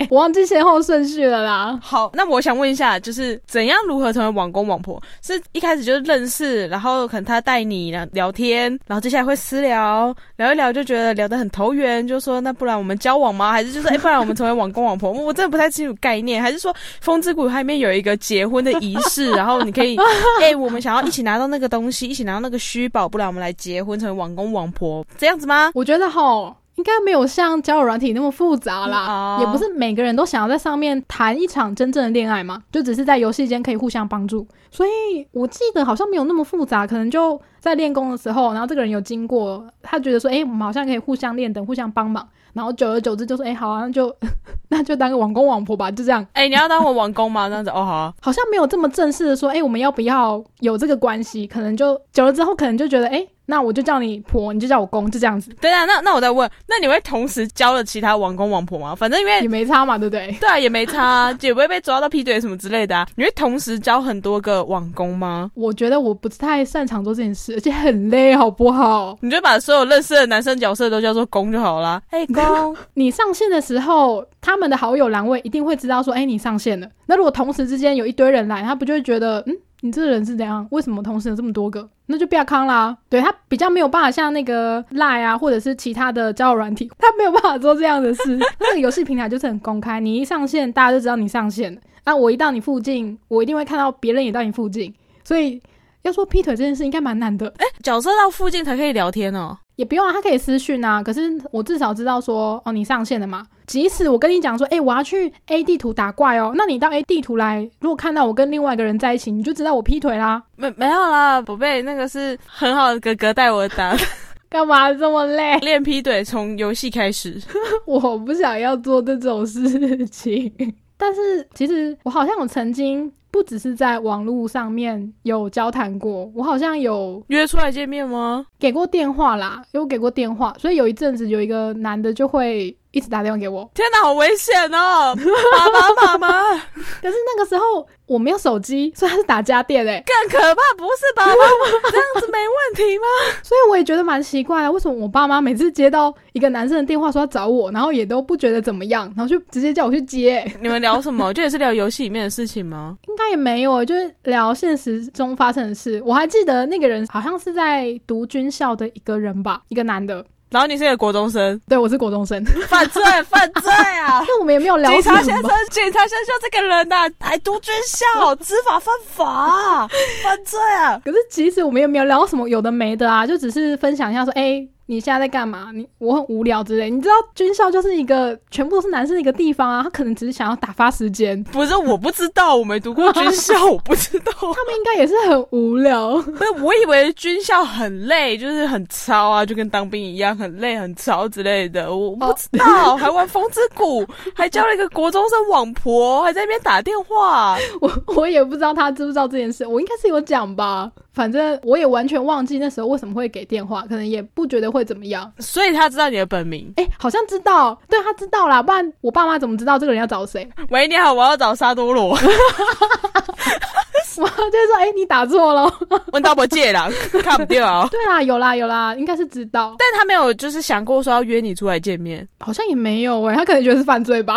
Speaker 2: 我忘记先后顺序了啦。
Speaker 1: 好，那我想问一下，就是怎样如何成为王公王婆？是一开始就是认识，然后可能他带你聊聊天，然后接下来会私聊，聊一聊就觉得聊得很投缘，就说那不然我们交往吗？还是就是哎，不然我们成为网公网婆？我真的不太清楚概念。还是说风之谷它里面有一个结婚的仪式，然后你可以哎，我们想要一起拿到那个东西，一起拿到那个虚宝，不然我们来结婚成为网公网婆这样子吗？
Speaker 2: 我觉得哈。应该没有像交友软体那么复杂啦，也不是每个人都想要在上面谈一场真正的恋爱嘛，就只是在游戏间可以互相帮助。所以我记得好像没有那么复杂，可能就在练功的时候，然后这个人有经过，他觉得说，哎，我们好像可以互相练等，互相帮忙。然后久而久之就说，哎，好啊，那就 那就当个网公网婆吧，就这样。
Speaker 1: 哎，你要当我网公吗？这样子哦，好啊。
Speaker 2: 好像没有这么正式的说，哎，我们要不要有这个关系？可能就久了之后，可能就觉得，哎。那我就叫你婆，你就叫我公，就这样子。
Speaker 1: 对啊，那那我再问，那你会同时教了其他王公王婆吗？反正因为
Speaker 2: 也没差嘛，对不对？
Speaker 1: 对啊，也没差，也不会被抓到劈腿什么之类的啊。你会同时教很多个王公吗？
Speaker 2: 我觉得我不太擅长做这件事，而且很累，好不好？
Speaker 1: 你就把所有认识的男生角色都叫做公就好了。哎，公，
Speaker 2: 你上线的时候，他们的好友栏位一定会知道说，哎，你上线了。那如果同时之间有一堆人来，他不就会觉得，嗯？你这个人是怎样？为什么同时有这么多个？那就不要康啦。对他比较没有办法像那个赖啊，或者是其他的交友软体，他没有办法做这样的事。那个游戏平台就是很公开，你一上线，大家就知道你上线了。那我一到你附近，我一定会看到别人也到你附近。所以要说劈腿这件事，应该蛮难的。
Speaker 1: 哎，角色到附近才可以聊天哦。
Speaker 2: 也不用啊，他可以私讯啊。可是我至少知道说，哦，你上线了嘛。即使我跟你讲说，哎，我要去 A 地图打怪哦，那你到 A 地图来，如果看到我跟另外一个人在一起，你就知道我劈腿啦。
Speaker 1: 没没有啦，宝贝，那个是很好的哥哥带我打。
Speaker 2: 干嘛这么累？
Speaker 1: 练劈腿从游戏开始。
Speaker 2: 我不想要做这种事情，但是其实我好像我曾经。不只是在网络上面有交谈过，我好像有
Speaker 1: 约出来见面吗？
Speaker 2: 给过电话啦，有给过电话，所以有一阵子有一个男的就会。一直打电话给我，
Speaker 1: 天哪，好危险哦！妈妈，妈妈。
Speaker 2: 可是那个时候我没有手机，所以他是打家电诶，
Speaker 1: 更可怕不是爸爸这样子没问题吗？
Speaker 2: 所以我也觉得蛮奇怪啊，为什么我爸妈每次接到一个男生的电话说要找我，然后也都不觉得怎么样，然后就直接叫我去接？
Speaker 1: 你们聊什么？就也是聊游戏里面的事情吗？
Speaker 2: 应该也没有，就是聊现实中发生的事。我还记得那个人好像是在读军校的一个人吧，一个男的。
Speaker 1: 然后你是个国中生，
Speaker 2: 对我是国中生，
Speaker 1: 犯罪 犯罪啊！
Speaker 2: 那我们也没有聊
Speaker 1: 警察先生，警察先生这个人呐，还读军校，执法犯法，犯罪啊！
Speaker 2: 可是其实我们也没有聊什么有的没的啊，就只是分享一下说，哎。你现在在干嘛？你我很无聊之类。你知道军校就是一个全部都是男生的一个地方啊，他可能只是想要打发时间。
Speaker 1: 不是，我不知道，我没读过军校，我不知道。他
Speaker 2: 们应该也是很无聊。
Speaker 1: 不是，我以为军校很累，就是很操啊，就跟当兵一样，很累很操之类的。我不知道，还玩风之谷，还交了一个国中生网婆，还在那边打电话。
Speaker 2: 我我也不知道他知不知道这件事，我应该是有讲吧。反正我也完全忘记那时候为什么会给电话，可能也不觉得会怎么样。
Speaker 1: 所以他知道你的本名？
Speaker 2: 哎，好像知道。对他知道啦，不然我爸妈怎么知道这个人要找谁？
Speaker 1: 喂，你好，我要找沙多罗。
Speaker 2: 我 就是说，哎，你打错了，
Speaker 1: 问到不借了，看不掉。
Speaker 2: 对啦，有啦有啦，应该是知道，
Speaker 1: 但他没有就是想过说要约你出来见面，
Speaker 2: 好像也没有哎，他可能觉得是犯罪吧。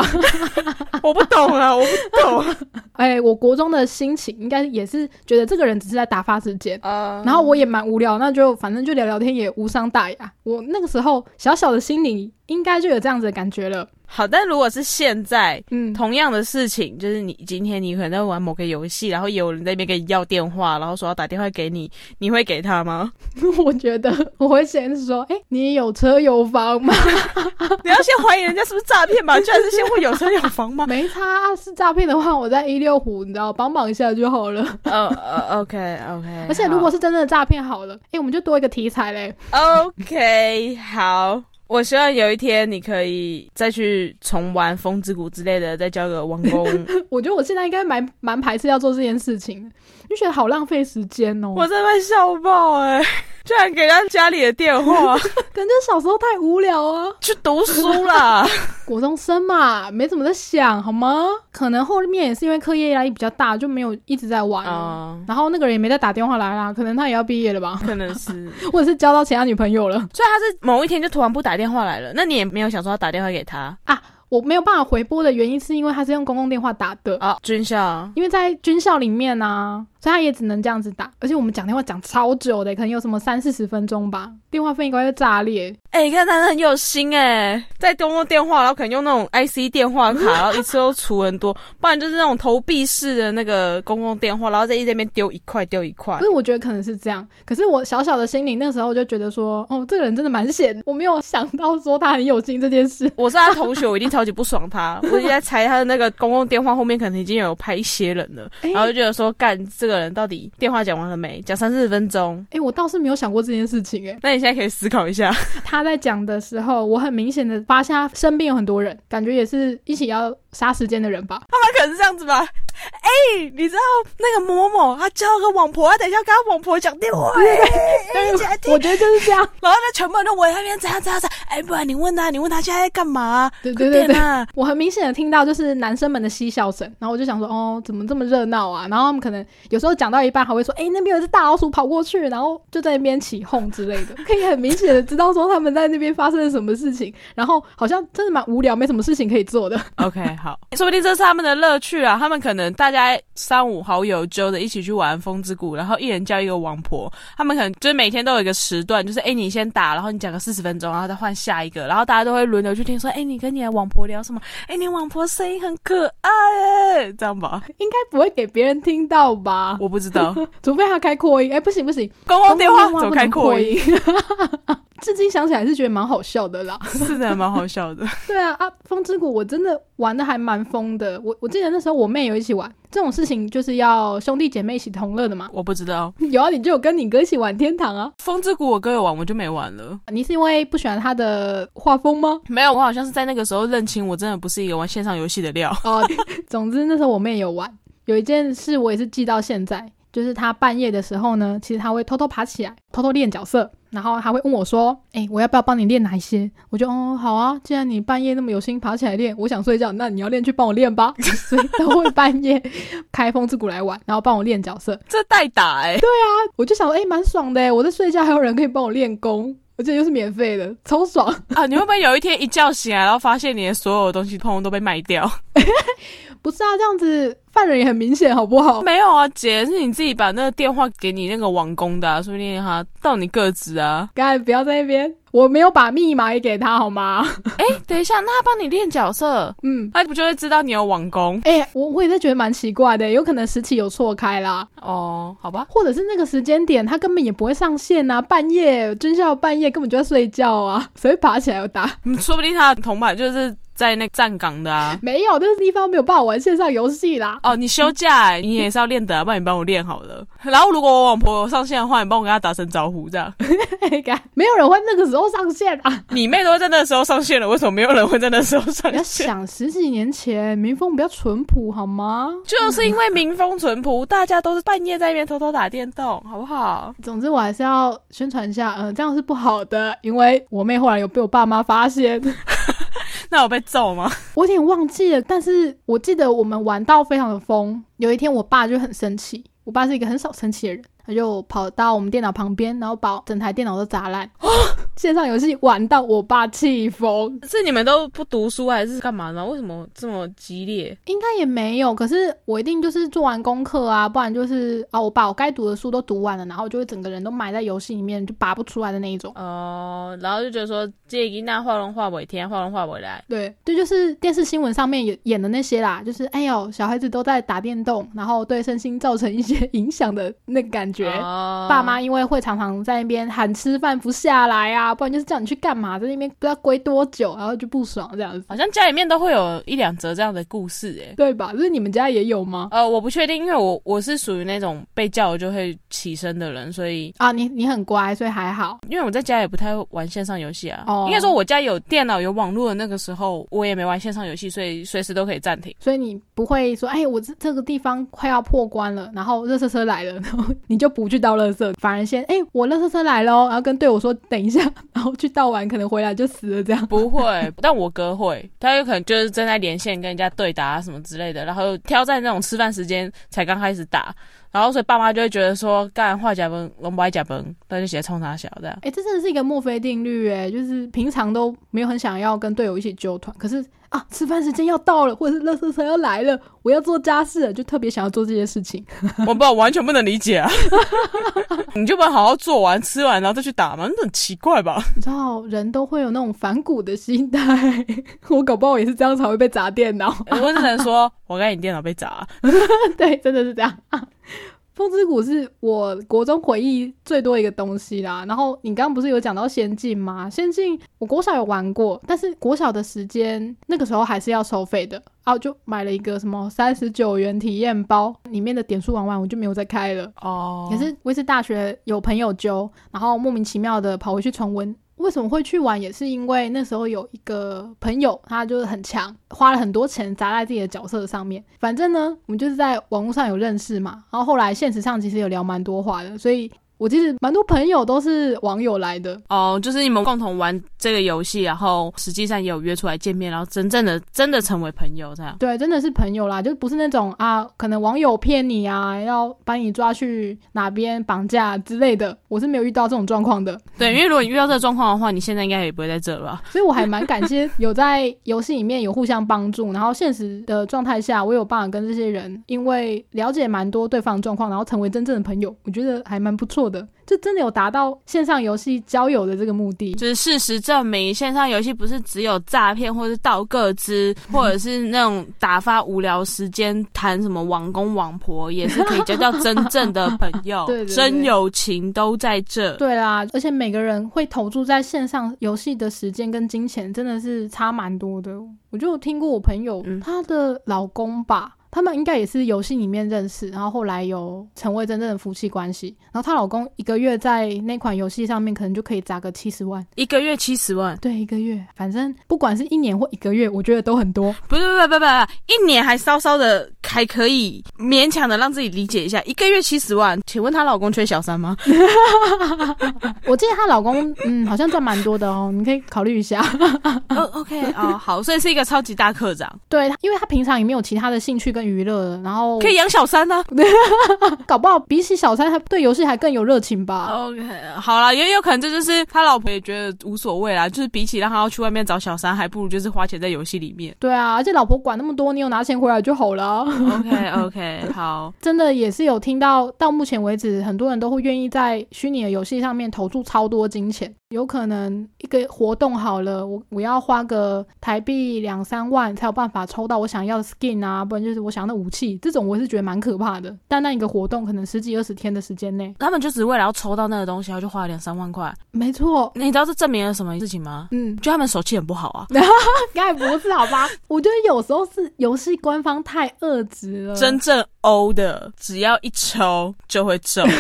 Speaker 1: 我不懂啊，我不懂。
Speaker 2: 哎，我国中的心情应该也是觉得这个人只是在打发时间，然后我也蛮无聊，那就反正就聊聊天也无伤大雅。我那个时候小小的心里应该就有这样子的感觉了。
Speaker 1: 好，但如果是现在，嗯，同样的事情，就是你今天你可能在玩某个游戏，然后有人在那边跟你要电话，然后说要打电话给你，你会给他吗？
Speaker 2: 我觉得我会先说，哎，你有车有房吗？
Speaker 1: 你要先怀疑人家是不是诈骗吧？居然是先问有车有房吗？
Speaker 2: 没差，是诈骗的话，我在一六五，你知道，帮忙一下就好了。
Speaker 1: 呃呃，OK OK。
Speaker 2: 而且如果是真正的诈骗，好了，哎，我们就多一个题材嘞。
Speaker 1: OK，好。我希望有一天你可以再去重玩《风之谷》之类的，再交个王宫。
Speaker 2: 我觉得我现在应该蛮蛮排斥要做这件事情，就觉得好浪费时间哦。
Speaker 1: 我真的笑爆哎！居然给他家里的电话，
Speaker 2: 感觉小时候太无聊啊，
Speaker 1: 去读书啦。
Speaker 2: 国中生嘛，没怎么在想，好吗？可能后面也是因为课业压力比较大，就没有一直在玩。然后那个人也没再打电话来啦，可能他也要毕业了吧？
Speaker 1: 可能是，
Speaker 2: 或者是交到其他女朋友了。
Speaker 1: 所以他是某一天就突然不打电话来了，那你也没有想说要打电话给他
Speaker 2: 啊？我没有办法回拨的原因是因为他是用公共电话打的
Speaker 1: 啊，军校，
Speaker 2: 因为在军校里面呢。所以他也只能这样子打，而且我们讲电话讲超久的，可能有什么三四十分钟吧，电话费应该会炸裂。
Speaker 1: 哎，你看他很有心哎，在公共电话，然后可能用那种 IC 电话卡，然后一次都储很多，不然就是那种投币式的那个公共电话，然后在一这边丢一块丢一块。
Speaker 2: 所以我觉得可能是这样，可是我小小的心灵那时候就觉得说，哦，这个人真的蛮险，我没有想到说他很有心这件事。
Speaker 1: 我是他同学，我一定超级不爽他，我一直在猜他的那个公共电话后面可能已经有拍一些人了，然后就觉得说，干这个人到底电话讲完了没？讲三四十分钟。
Speaker 2: 哎，我倒是没有想过这件事情。哎，
Speaker 1: 那你现在可以思考一下。
Speaker 2: 他在讲的时候，我很明显的发现他身边有很多人，感觉也是一起要杀时间的人吧？
Speaker 1: 他们可能是这样子吧？哎，你知道那个某某他交了个网婆，他等一下跟他网婆讲电话。
Speaker 2: 对，我觉得就是这样。
Speaker 1: 然后他全部人都围那边，怎样怎样怎样？哎，不然你问他，你问他现在在干嘛？
Speaker 2: 对对对对。我很明显的听到就是男生们的嬉笑声，然后我就想说，哦，怎么这么热闹啊？然后他们可能有时候讲到一半还会说，哎，那边有只大老鼠跑过去，然后就在那边起哄之类的，可以很明显的知道说他们在那边发生了什么事情。然后好像真的蛮无聊，没什么事情可以做的。
Speaker 1: OK，好，说不定这是他们的乐趣啊。他们可能大家。三五好友揪着一起去玩风之谷，然后一人叫一个王婆，他们可能就是每天都有一个时段，就是哎你先打，然后你讲个四十分钟，然后再换下一个，然后大家都会轮流去听，说哎你跟你的王婆聊什么？哎你王婆声音很可爱哎，这样吧，
Speaker 2: 应该不会给别人听到吧？
Speaker 1: 我不知道，
Speaker 2: 除非他开扩音，哎不行不行，
Speaker 1: 公共电话怎么开扩音？
Speaker 2: 至今想起来是觉得蛮好笑的啦，
Speaker 1: 是的，蛮好笑的。
Speaker 2: 对啊啊，风之谷我真的玩的还蛮疯的。我我记得那时候我妹有一起玩，这种事情就是要兄弟姐妹一起同乐的嘛。
Speaker 1: 我不知道，
Speaker 2: 有啊，你就有跟你哥一起玩天堂啊。
Speaker 1: 风之谷我哥有玩，我就没玩了。
Speaker 2: 你是因为不喜欢他的画风吗？
Speaker 1: 没有，我好像是在那个时候认清我真的不是一个玩线上游戏的料。
Speaker 2: 哦，总之那时候我妹有玩，有一件事我也是记到现在，就是他半夜的时候呢，其实他会偷偷爬起来，偷偷练角色。然后他会问我说：“哎，我要不要帮你练哪一些？”我就哦，好啊，既然你半夜那么有心爬起来练，我想睡觉，那你要练去帮我练吧。所以都会半夜 开风之谷来玩，然后帮我练角色。
Speaker 1: 这代打哎？
Speaker 2: 对啊，我就想说，哎，蛮爽的哎，我在睡觉还有人可以帮我练功，而且又是免费的，超爽
Speaker 1: 啊！你会不会有一天一觉醒来，然后发现你的所有东西通通都被卖掉？
Speaker 2: 不是啊，这样子犯人也很明显，好不好？
Speaker 1: 没有啊，姐，是你自己把那个电话给你那个网工的，说不定他到你个子啊！
Speaker 2: 刚才不要在那边，我没有把密码也给他，好吗？
Speaker 1: 哎，等一下，那他帮你练角色，嗯，他不就会知道你有网工？
Speaker 2: 哎，我我也是觉得蛮奇怪的，有可能时期有错开啦。
Speaker 1: 哦，好吧，
Speaker 2: 或者是那个时间点他根本也不会上线啊，半夜军校半夜根本就在睡觉啊，所以爬起来要打？
Speaker 1: 说不定他的同伴就是。在那站岗的啊，
Speaker 2: 没有，那个地方没有办法玩线上游戏啦。
Speaker 1: 哦，你休假，你也是要练的啊，帮你帮我练好了。然后如果我网婆上线的话，你帮我跟她打声招呼，这样。
Speaker 2: 没有人会那个时候上线啊。
Speaker 1: 你妹都会在那个时候上线了，为什么没有人会在那时候上线？
Speaker 2: 要想十几年前民风比较淳朴，好吗？
Speaker 1: 就是因为民风淳朴，大家都是半夜在那边偷偷打电动，好不好？
Speaker 2: 总之我还是要宣传一下，嗯，这样是不好的，因为我妹后来有被我爸妈发现。
Speaker 1: 那我被揍吗？
Speaker 2: 我有点忘记了，但是我记得我们玩到非常的疯。有一天，我爸就很生气。我爸是一个很少生气的人。他就跑到我们电脑旁边，然后把整台电脑都砸烂。线上游戏玩到我爸气疯。
Speaker 1: 是你们都不读书还是干嘛呢？为什么这么激烈？
Speaker 2: 应该也没有。可是我一定就是做完功课啊，不然就是啊，我把我该读的书都读完了，然后就会整个人都埋在游戏里面，就拔不出来的那一种。
Speaker 1: 哦，然后就觉得说这一那画龙画尾，天画龙画尾来。
Speaker 2: 对，对，就是电视新闻上面演演的那些啦，就是哎呦，小孩子都在打电动，然后对身心造成一些影响的那个感觉。觉爸妈因为会常常在那边喊吃饭不下来啊，啊，不然就是叫你去干嘛，在那边不知道归多久，然后就不爽这样子。
Speaker 1: 好像家里面都会有一两则这样的故事，哎，
Speaker 2: 对吧？就是你们家也有吗？
Speaker 1: 呃，我不确定，因为我我是属于那种被叫了就会起身的人，所以
Speaker 2: 啊，你你很乖，所以还好。
Speaker 1: 因为我在家也不太玩线上游戏啊，哦应该说我家有电脑有网络的那个时候，我也没玩线上游戏，所以随时都可以暂停。
Speaker 2: 所以你不会说，哎，我这这个地方快要破关了，然后热车车来了，然后你就不去倒垃圾，反而先，哎，我热车车来了，然后跟队友说等一下，然后去倒完，可能回来就死了这样。
Speaker 1: 不会，但我哥会，他有可能就是正在连线跟人家对打什么之类的，然后挑在那种吃饭时间才刚开始打。然后，所以爸妈就会觉得说，干坏假崩，我不爱假崩，那就写冲他小这样。
Speaker 2: 哎，这真的是一个墨菲定律哎，就是平常都没有很想要跟队友一起揪团，可是啊，吃饭时间要到了，或者是垃圾车要来了，我要做家事，就特别想要做这些事情。
Speaker 1: 我不完全不能理解啊，你就不能好好做完吃完然后再去打吗？那很奇怪吧？
Speaker 2: 你知道人都会有那种反骨的心态，我搞不好也是这样才会被砸电脑。
Speaker 1: 我只能说，我跟你电脑被砸，
Speaker 2: 对，真的是这样。风之谷是我国中回忆最多一个东西啦。然后你刚刚不是有讲到仙境吗？仙境我国小有玩过，但是国小的时间那个时候还是要收费的，然后就买了一个什么三十九元体验包，里面的点数玩完我就没有再开了。哦，可是我是大学有朋友揪，然后莫名其妙的跑回去重温。为什么会去玩，也是因为那时候有一个朋友，他就是很强，花了很多钱砸在自己的角色上面。反正呢，我们就是在网络上有认识嘛，然后后来现实上其实有聊蛮多话的，所以。我其实蛮多朋友都是网友来的
Speaker 1: 哦，就是你们共同玩这个游戏，然后实际上也有约出来见面，然后真正的真的成为朋友这样。
Speaker 2: 对，真的是朋友啦，就不是那种啊，可能网友骗你啊，要把你抓去哪边绑架之类的。我是没有遇到这种状况的。
Speaker 1: 对，因为如果你遇到这个状况的话，你现在应该也不会在这了。
Speaker 2: 所以我还蛮感谢有在游戏里面有互相帮助，然后现实的状态下，我有办法跟这些人，因为了解蛮多对方的状况，然后成为真正的朋友，我觉得还蛮不错的。就真的有达到线上游戏交友的这个目的，
Speaker 1: 就是事实证明，线上游戏不是只有诈骗，或者是盗个资，或者是那种打发无聊时间谈什么网公网婆，也是可以交到真正的朋友，
Speaker 2: 对，
Speaker 1: 真友情都在这。
Speaker 2: 对啦，而且每个人会投注在线上游戏的时间跟金钱，真的是差蛮多的。我就听过我朋友她的老公吧。他们应该也是游戏里面认识，然后后来有成为真正的夫妻关系。然后她老公一个月在那款游戏上面可能就可以砸个七十万，
Speaker 1: 一个月七十万，
Speaker 2: 对，一个月，反正不管是一年或一个月，我觉得都很多。
Speaker 1: 不是，不是，不是不是，一年还稍稍的还可以勉强的让自己理解一下，一个月七十万，请问她老公缺小三吗？
Speaker 2: 我记得她老公嗯好像赚蛮多的哦，你可以考虑一下。
Speaker 1: 哦，OK，哦，好，所以是一个超级大课长。
Speaker 2: 对，因为他平常也没有其他的兴趣。跟娱乐，然后
Speaker 1: 可以养小三呢，
Speaker 2: 搞不好比起小三，他对游戏还更有热情吧。
Speaker 1: OK，好了，也有可能这就是他老婆也觉得无所谓啦，就是比起让他要去外面找小三，还不如就是花钱在游戏里面。
Speaker 2: 对啊，而且老婆管那么多，你有拿钱回来就好了。
Speaker 1: OK OK，好，
Speaker 2: 真的也是有听到，到目前为止，很多人都会愿意在虚拟的游戏上面投注超多金钱。有可能一个活动好了，我我要花个台币两三万才有办法抽到我想要的 skin 啊，不然就是我想要的武器，这种我是觉得蛮可怕的。但那一个活动可能十几二十天的时间内，
Speaker 1: 他们就只是为了要抽到那个东西，然后就花了两三万块。
Speaker 2: 没错，
Speaker 1: 你知道这证明了什么事情吗？嗯，就他们手气很不好啊。
Speaker 2: 该不是好吧？我觉得有时候是游戏官方太恶质了。
Speaker 1: 真正欧的，只要一抽就会中。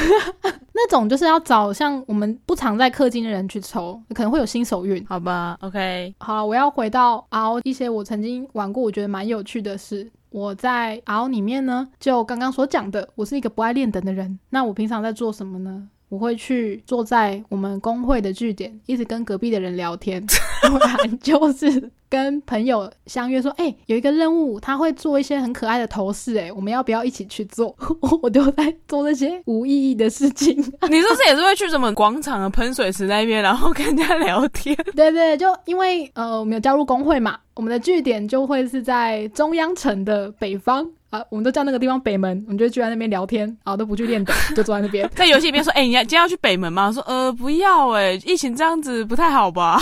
Speaker 2: 那种就是要找像我们不常在氪金的人去抽，可能会有新手运，
Speaker 1: 好吧？OK，
Speaker 2: 好，我要回到 R 一些我曾经玩过，我觉得蛮有趣的事。我在 R 里面呢，就刚刚所讲的，我是一个不爱练等的人。那我平常在做什么呢？我会去坐在我们工会的据点，一直跟隔壁的人聊天，不然就是跟朋友相约说，哎，有一个任务，他会做一些很可爱的头饰，哎，我们要不要一起去做？我都在做那些无意义的事情。
Speaker 1: 你是不是也是会去什么广场啊喷水池那边，然后跟人家聊天？
Speaker 2: 对对，就因为呃，我们有加入工会嘛，我们的据点就会是在中央城的北方。啊，我们都叫那个地方北门，我们就聚在那边聊天，啊，都不去练的，就坐在那边，
Speaker 1: 在游戏里面说，哎，你要今天要去北门吗？说，呃，不要，哎，疫情这样子不太好吧？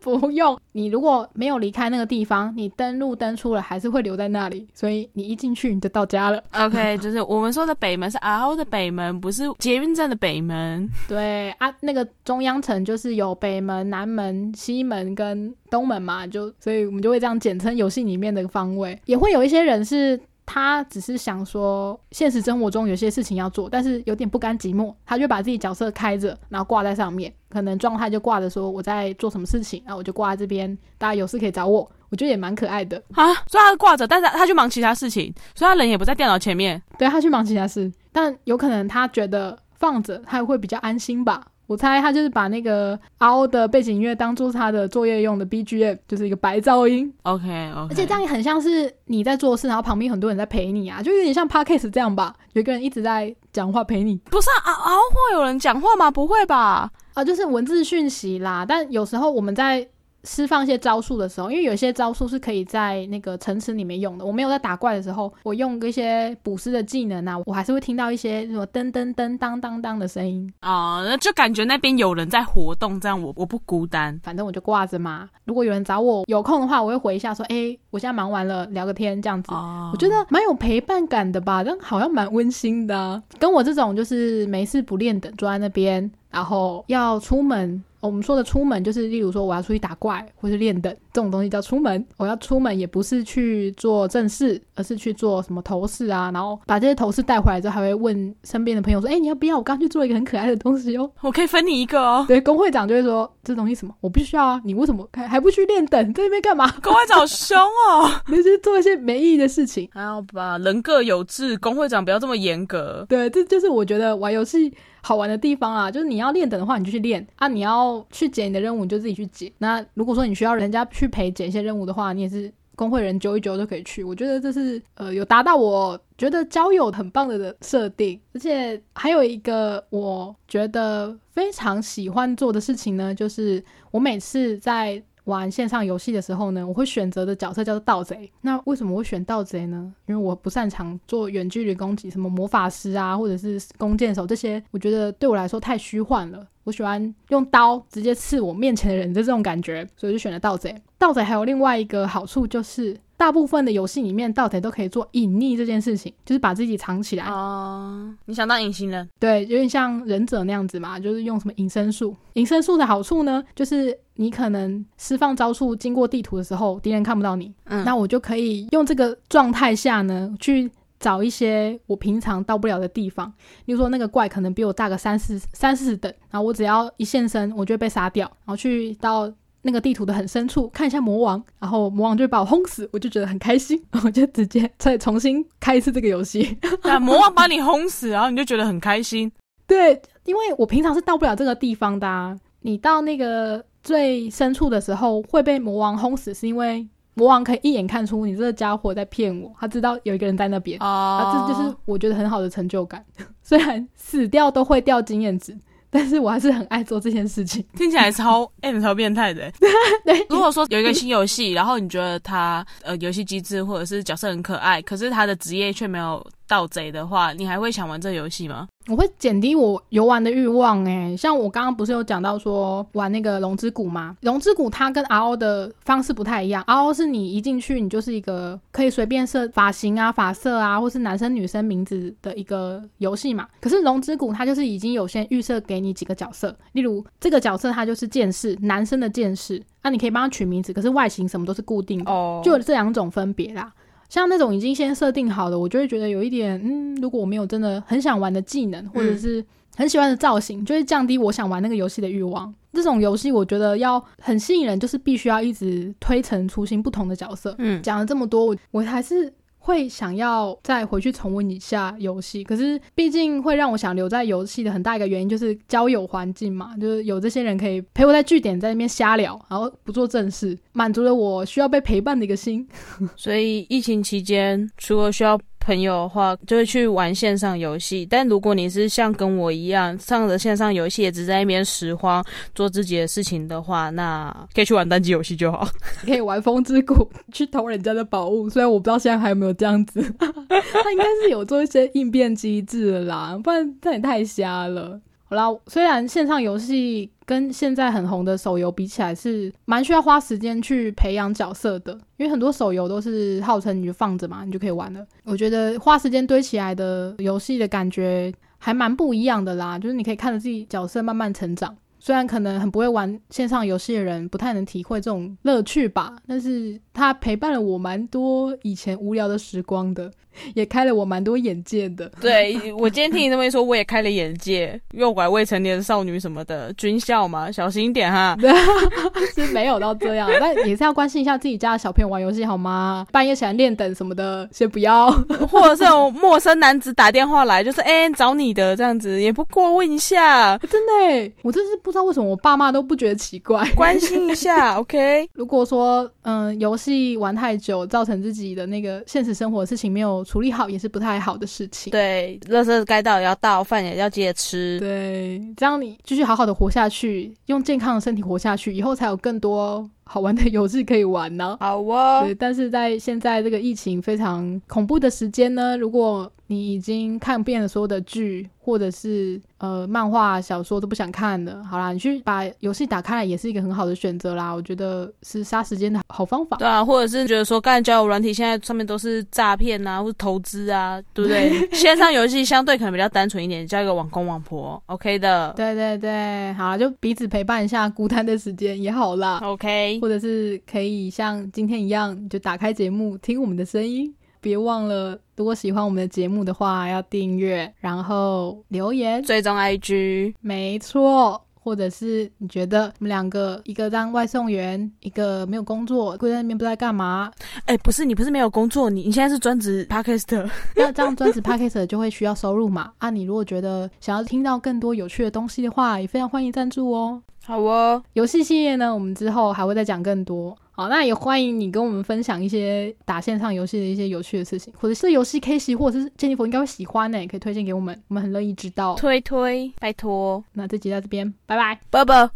Speaker 2: 不用，你如果果没有离开那个地方，你登录登出了，还是会留在那里。所以你一进去你就到家了。
Speaker 1: OK，就是我们说的北门是 R 的北门，不是捷运站的北门。
Speaker 2: 对啊，那个中央城就是有北门、南门、西门跟东门嘛，就所以我们就会这样简称游戏里面的方位。也会有一些人是。他只是想说，现实生活中有些事情要做，但是有点不甘寂寞，他就把自己角色开着，然后挂在上面，可能状态就挂着说我在做什么事情，然后我就挂在这边，大家有事可以找我，我觉得也蛮可爱的
Speaker 1: 啊。所以他挂着，但是他去忙其他事情，所以他人也不在电脑前面，
Speaker 2: 对他去忙其他事，但有可能他觉得放着他会比较安心吧。我猜他就是把那个 RO 的背景音乐当做他的作业用的 BGM，就是一个白噪音。
Speaker 1: OK
Speaker 2: OK，而且这样也很像是你在做事，然后旁边很多人在陪你啊，就有点像 Podcast 这样吧，有一个人一直在讲话陪你。
Speaker 1: 不是啊，RO 会有人讲话吗？不会吧？
Speaker 2: 啊，就是文字讯息啦。但有时候我们在。释放一些招数的时候，因为有些招数是可以在那个城池里面用的。我没有在打怪的时候，我用一些捕食的技能啊，我还是会听到一些什么噔噔噔当当当的声音
Speaker 1: 啊，那就感觉那边有人在活动，这样我我不孤单。
Speaker 2: 反正我就挂着嘛。如果有人找我有空的话，我会回一下说，哎，我现在忙完了，聊个天这样子。我觉得蛮有陪伴感的吧，但好像蛮温馨的。跟我这种就是没事不练的，坐在那边，然后要出门。我们说的出门，就是例如说我要出去打怪或是练等这种东西叫出门。我要出门也不是去做正事，而是去做什么头饰啊，然后把这些头饰带回来之后，还会问身边的朋友说：“哎，你要不要？我刚去做一个很可爱的东西哦，
Speaker 1: 我可以分你一个哦。”
Speaker 2: 对，工会长就会说：“这东西什么？我不需要啊！你为什么还还不去练等，在那边干嘛？”
Speaker 1: 工会长凶哦，
Speaker 2: 就是做一些没意义的事情。
Speaker 1: 还好吧，人各有志，工会长不要这么严格。
Speaker 2: 对，这就是我觉得玩游戏。好玩的地方啊，就是你要练等的话，你就去练啊；你要去解你的任务，你就自己去解。那如果说你需要人家去陪解一些任务的话，你也是工会人揪一揪就可以去。我觉得这是呃有达到我觉得交友很棒的设定，而且还有一个我觉得非常喜欢做的事情呢，就是我每次在。玩线上游戏的时候呢，我会选择的角色叫做盗贼。那为什么我选盗贼呢？因为我不擅长做远距离攻击，什么魔法师啊，或者是弓箭手这些，我觉得对我来说太虚幻了。我喜欢用刀直接刺我面前的人的这种感觉，所以就选了盗贼。盗贼还有另外一个好处就是。大部分的游戏里面，盗贼都可以做隐匿这件事情，就是把自己藏起来。
Speaker 1: 哦，你想当隐形人？
Speaker 2: 对，有点像忍者那样子嘛，就是用什么隐身术。隐身术的好处呢，就是你可能释放招数经过地图的时候，敌人看不到你。嗯，那我就可以用这个状态下呢，去找一些我平常到不了的地方。例如说，那个怪可能比我大个三四三四等，然后我只要一现身，我就会被杀掉，然后去到。那个地图的很深处看一下魔王，然后魔王就会把我轰死，我就觉得很开心，我就直接再重新开一次这个游戏。
Speaker 1: 那魔王把你轰死，然后你就觉得很开心。
Speaker 2: 对，因为我平常是到不了这个地方的。啊你到那个最深处的时候会被魔王轰死，是因为魔王可以一眼看出你这个家伙在骗我，他知道有一个人在那边啊，这就是我觉得很好的成就感。虽然死掉都会掉经验值。但是我还是很爱做这件事情，
Speaker 1: 听起来超 M 超变态的。
Speaker 2: 对，
Speaker 1: 如果说有一个新游戏，然后你觉得它呃游戏机制或者是角色很可爱，可是它的职业却没有盗贼的话，你还会想玩这游戏吗？
Speaker 2: 我会减低我游玩的欲望诶，像我刚刚不是有讲到说玩那个龙之谷吗？龙之谷它跟 RO 的方式不太一样，RO 是你一进去你就是一个可以随便设发型啊、发色啊，或是男生女生名字的一个游戏嘛。可是龙之谷它就是已经有先预设给你几个角色，例如这个角色它就是剑士，男生的剑士，那你可以帮他取名字，可是外形什么都是固定的，就有这两种分别啦。像那种已经先设定好的，我就会觉得有一点，嗯，如果我没有真的很想玩的技能，或者是很喜欢的造型，就会降低我想玩那个游戏的欲望。这种游戏我觉得要很吸引人，就是必须要一直推陈出新，不同的角色。嗯，讲了这么多，我我还是。会想要再回去重温一下游戏，可是毕竟会让我想留在游戏的很大一个原因就是交友环境嘛，就是有这些人可以陪我在据点在那边瞎聊，然后不做正事，满足了我需要被陪伴的一个心。
Speaker 1: 所以疫情期间，除了需要。朋友的话就会去玩线上游戏，但如果你是像跟我一样上着线上游戏，也只在那边拾荒做自己的事情的话，那可以去玩单机游戏就好。
Speaker 2: 可以玩风之谷去偷人家的宝物，虽然我不知道现在还有没有这样子，他应该是有做一些应变机制的啦，不然这也太瞎了。好啦，虽然线上游戏跟现在很红的手游比起来，是蛮需要花时间去培养角色的。因为很多手游都是号称你就放着嘛，你就可以玩了。我觉得花时间堆起来的游戏的感觉还蛮不一样的啦，就是你可以看着自己角色慢慢成长。虽然可能很不会玩线上游戏的人不太能体会这种乐趣吧，但是它陪伴了我蛮多以前无聊的时光的。也开了我蛮多眼界的。
Speaker 1: 对我今天听你这么一说，我也开了眼界。诱拐未成年少女什么的，军校嘛，小心一点哈。
Speaker 2: 是没有到这样，但也是要关心一下自己家的小朋友玩游戏好吗？半夜起来练等什么的，先不要。
Speaker 1: 或者是有陌生男子打电话来，就是哎找你的这样子，也不过问一下。
Speaker 2: 真的，我真是不知道为什么我爸妈都不觉得奇怪，
Speaker 1: 关心一下。OK，
Speaker 2: 如果说嗯游戏玩太久，造成自己的那个现实生活的事情没有。处理好也是不太好的事情。
Speaker 1: 对，垃圾该倒也要倒，饭也要接着吃。
Speaker 2: 对，这样你继续好好的活下去，用健康的身体活下去，以后才有更多好玩的游戏可以玩呢。
Speaker 1: 好啊。
Speaker 2: 对，但是在现在这个疫情非常恐怖的时间呢，如果你已经看遍了所有的剧，或者是呃漫画、小说都不想看了，好啦，你去把游戏打开来也是一个很好的选择啦。我觉得是杀时间的好方法。
Speaker 1: 对啊，或者是觉得说，刚才交友软体现在上面都是诈骗啊，或者投资啊，对不对？线上游戏相对可能比较单纯一点，交一个网公网婆，OK 的。
Speaker 2: 对对对，好，就彼此陪伴一下孤单的时间也好啦。
Speaker 1: OK，
Speaker 2: 或者是可以像今天一样，就打开节目听我们的声音。别忘了，如果喜欢我们的节目的话，要订阅，然后留言，
Speaker 1: 追踪 IG，
Speaker 2: 没错。或者是你觉得你们两个，一个当外送员，一个没有工作，跪在那边不知道干嘛？
Speaker 1: 哎，不是，你不是没有工作，你你现在是专职 p a d k e s t
Speaker 2: 那这样专职 p a d k e s t 就会需要收入嘛？啊，你如果觉得想要听到更多有趣的东西的话，也非常欢迎赞助哦。
Speaker 1: 好哦，
Speaker 2: 游戏系列呢，我们之后还会再讲更多。好，那也欢迎你跟我们分享一些打线上游戏的一些有趣的事情，或者是游戏 K 席，或者是建议佛应该会喜欢呢，可以推荐给我们，我们很乐意知道。
Speaker 1: 推推，拜托。
Speaker 2: 那这集到这边，拜拜，
Speaker 1: 拜拜。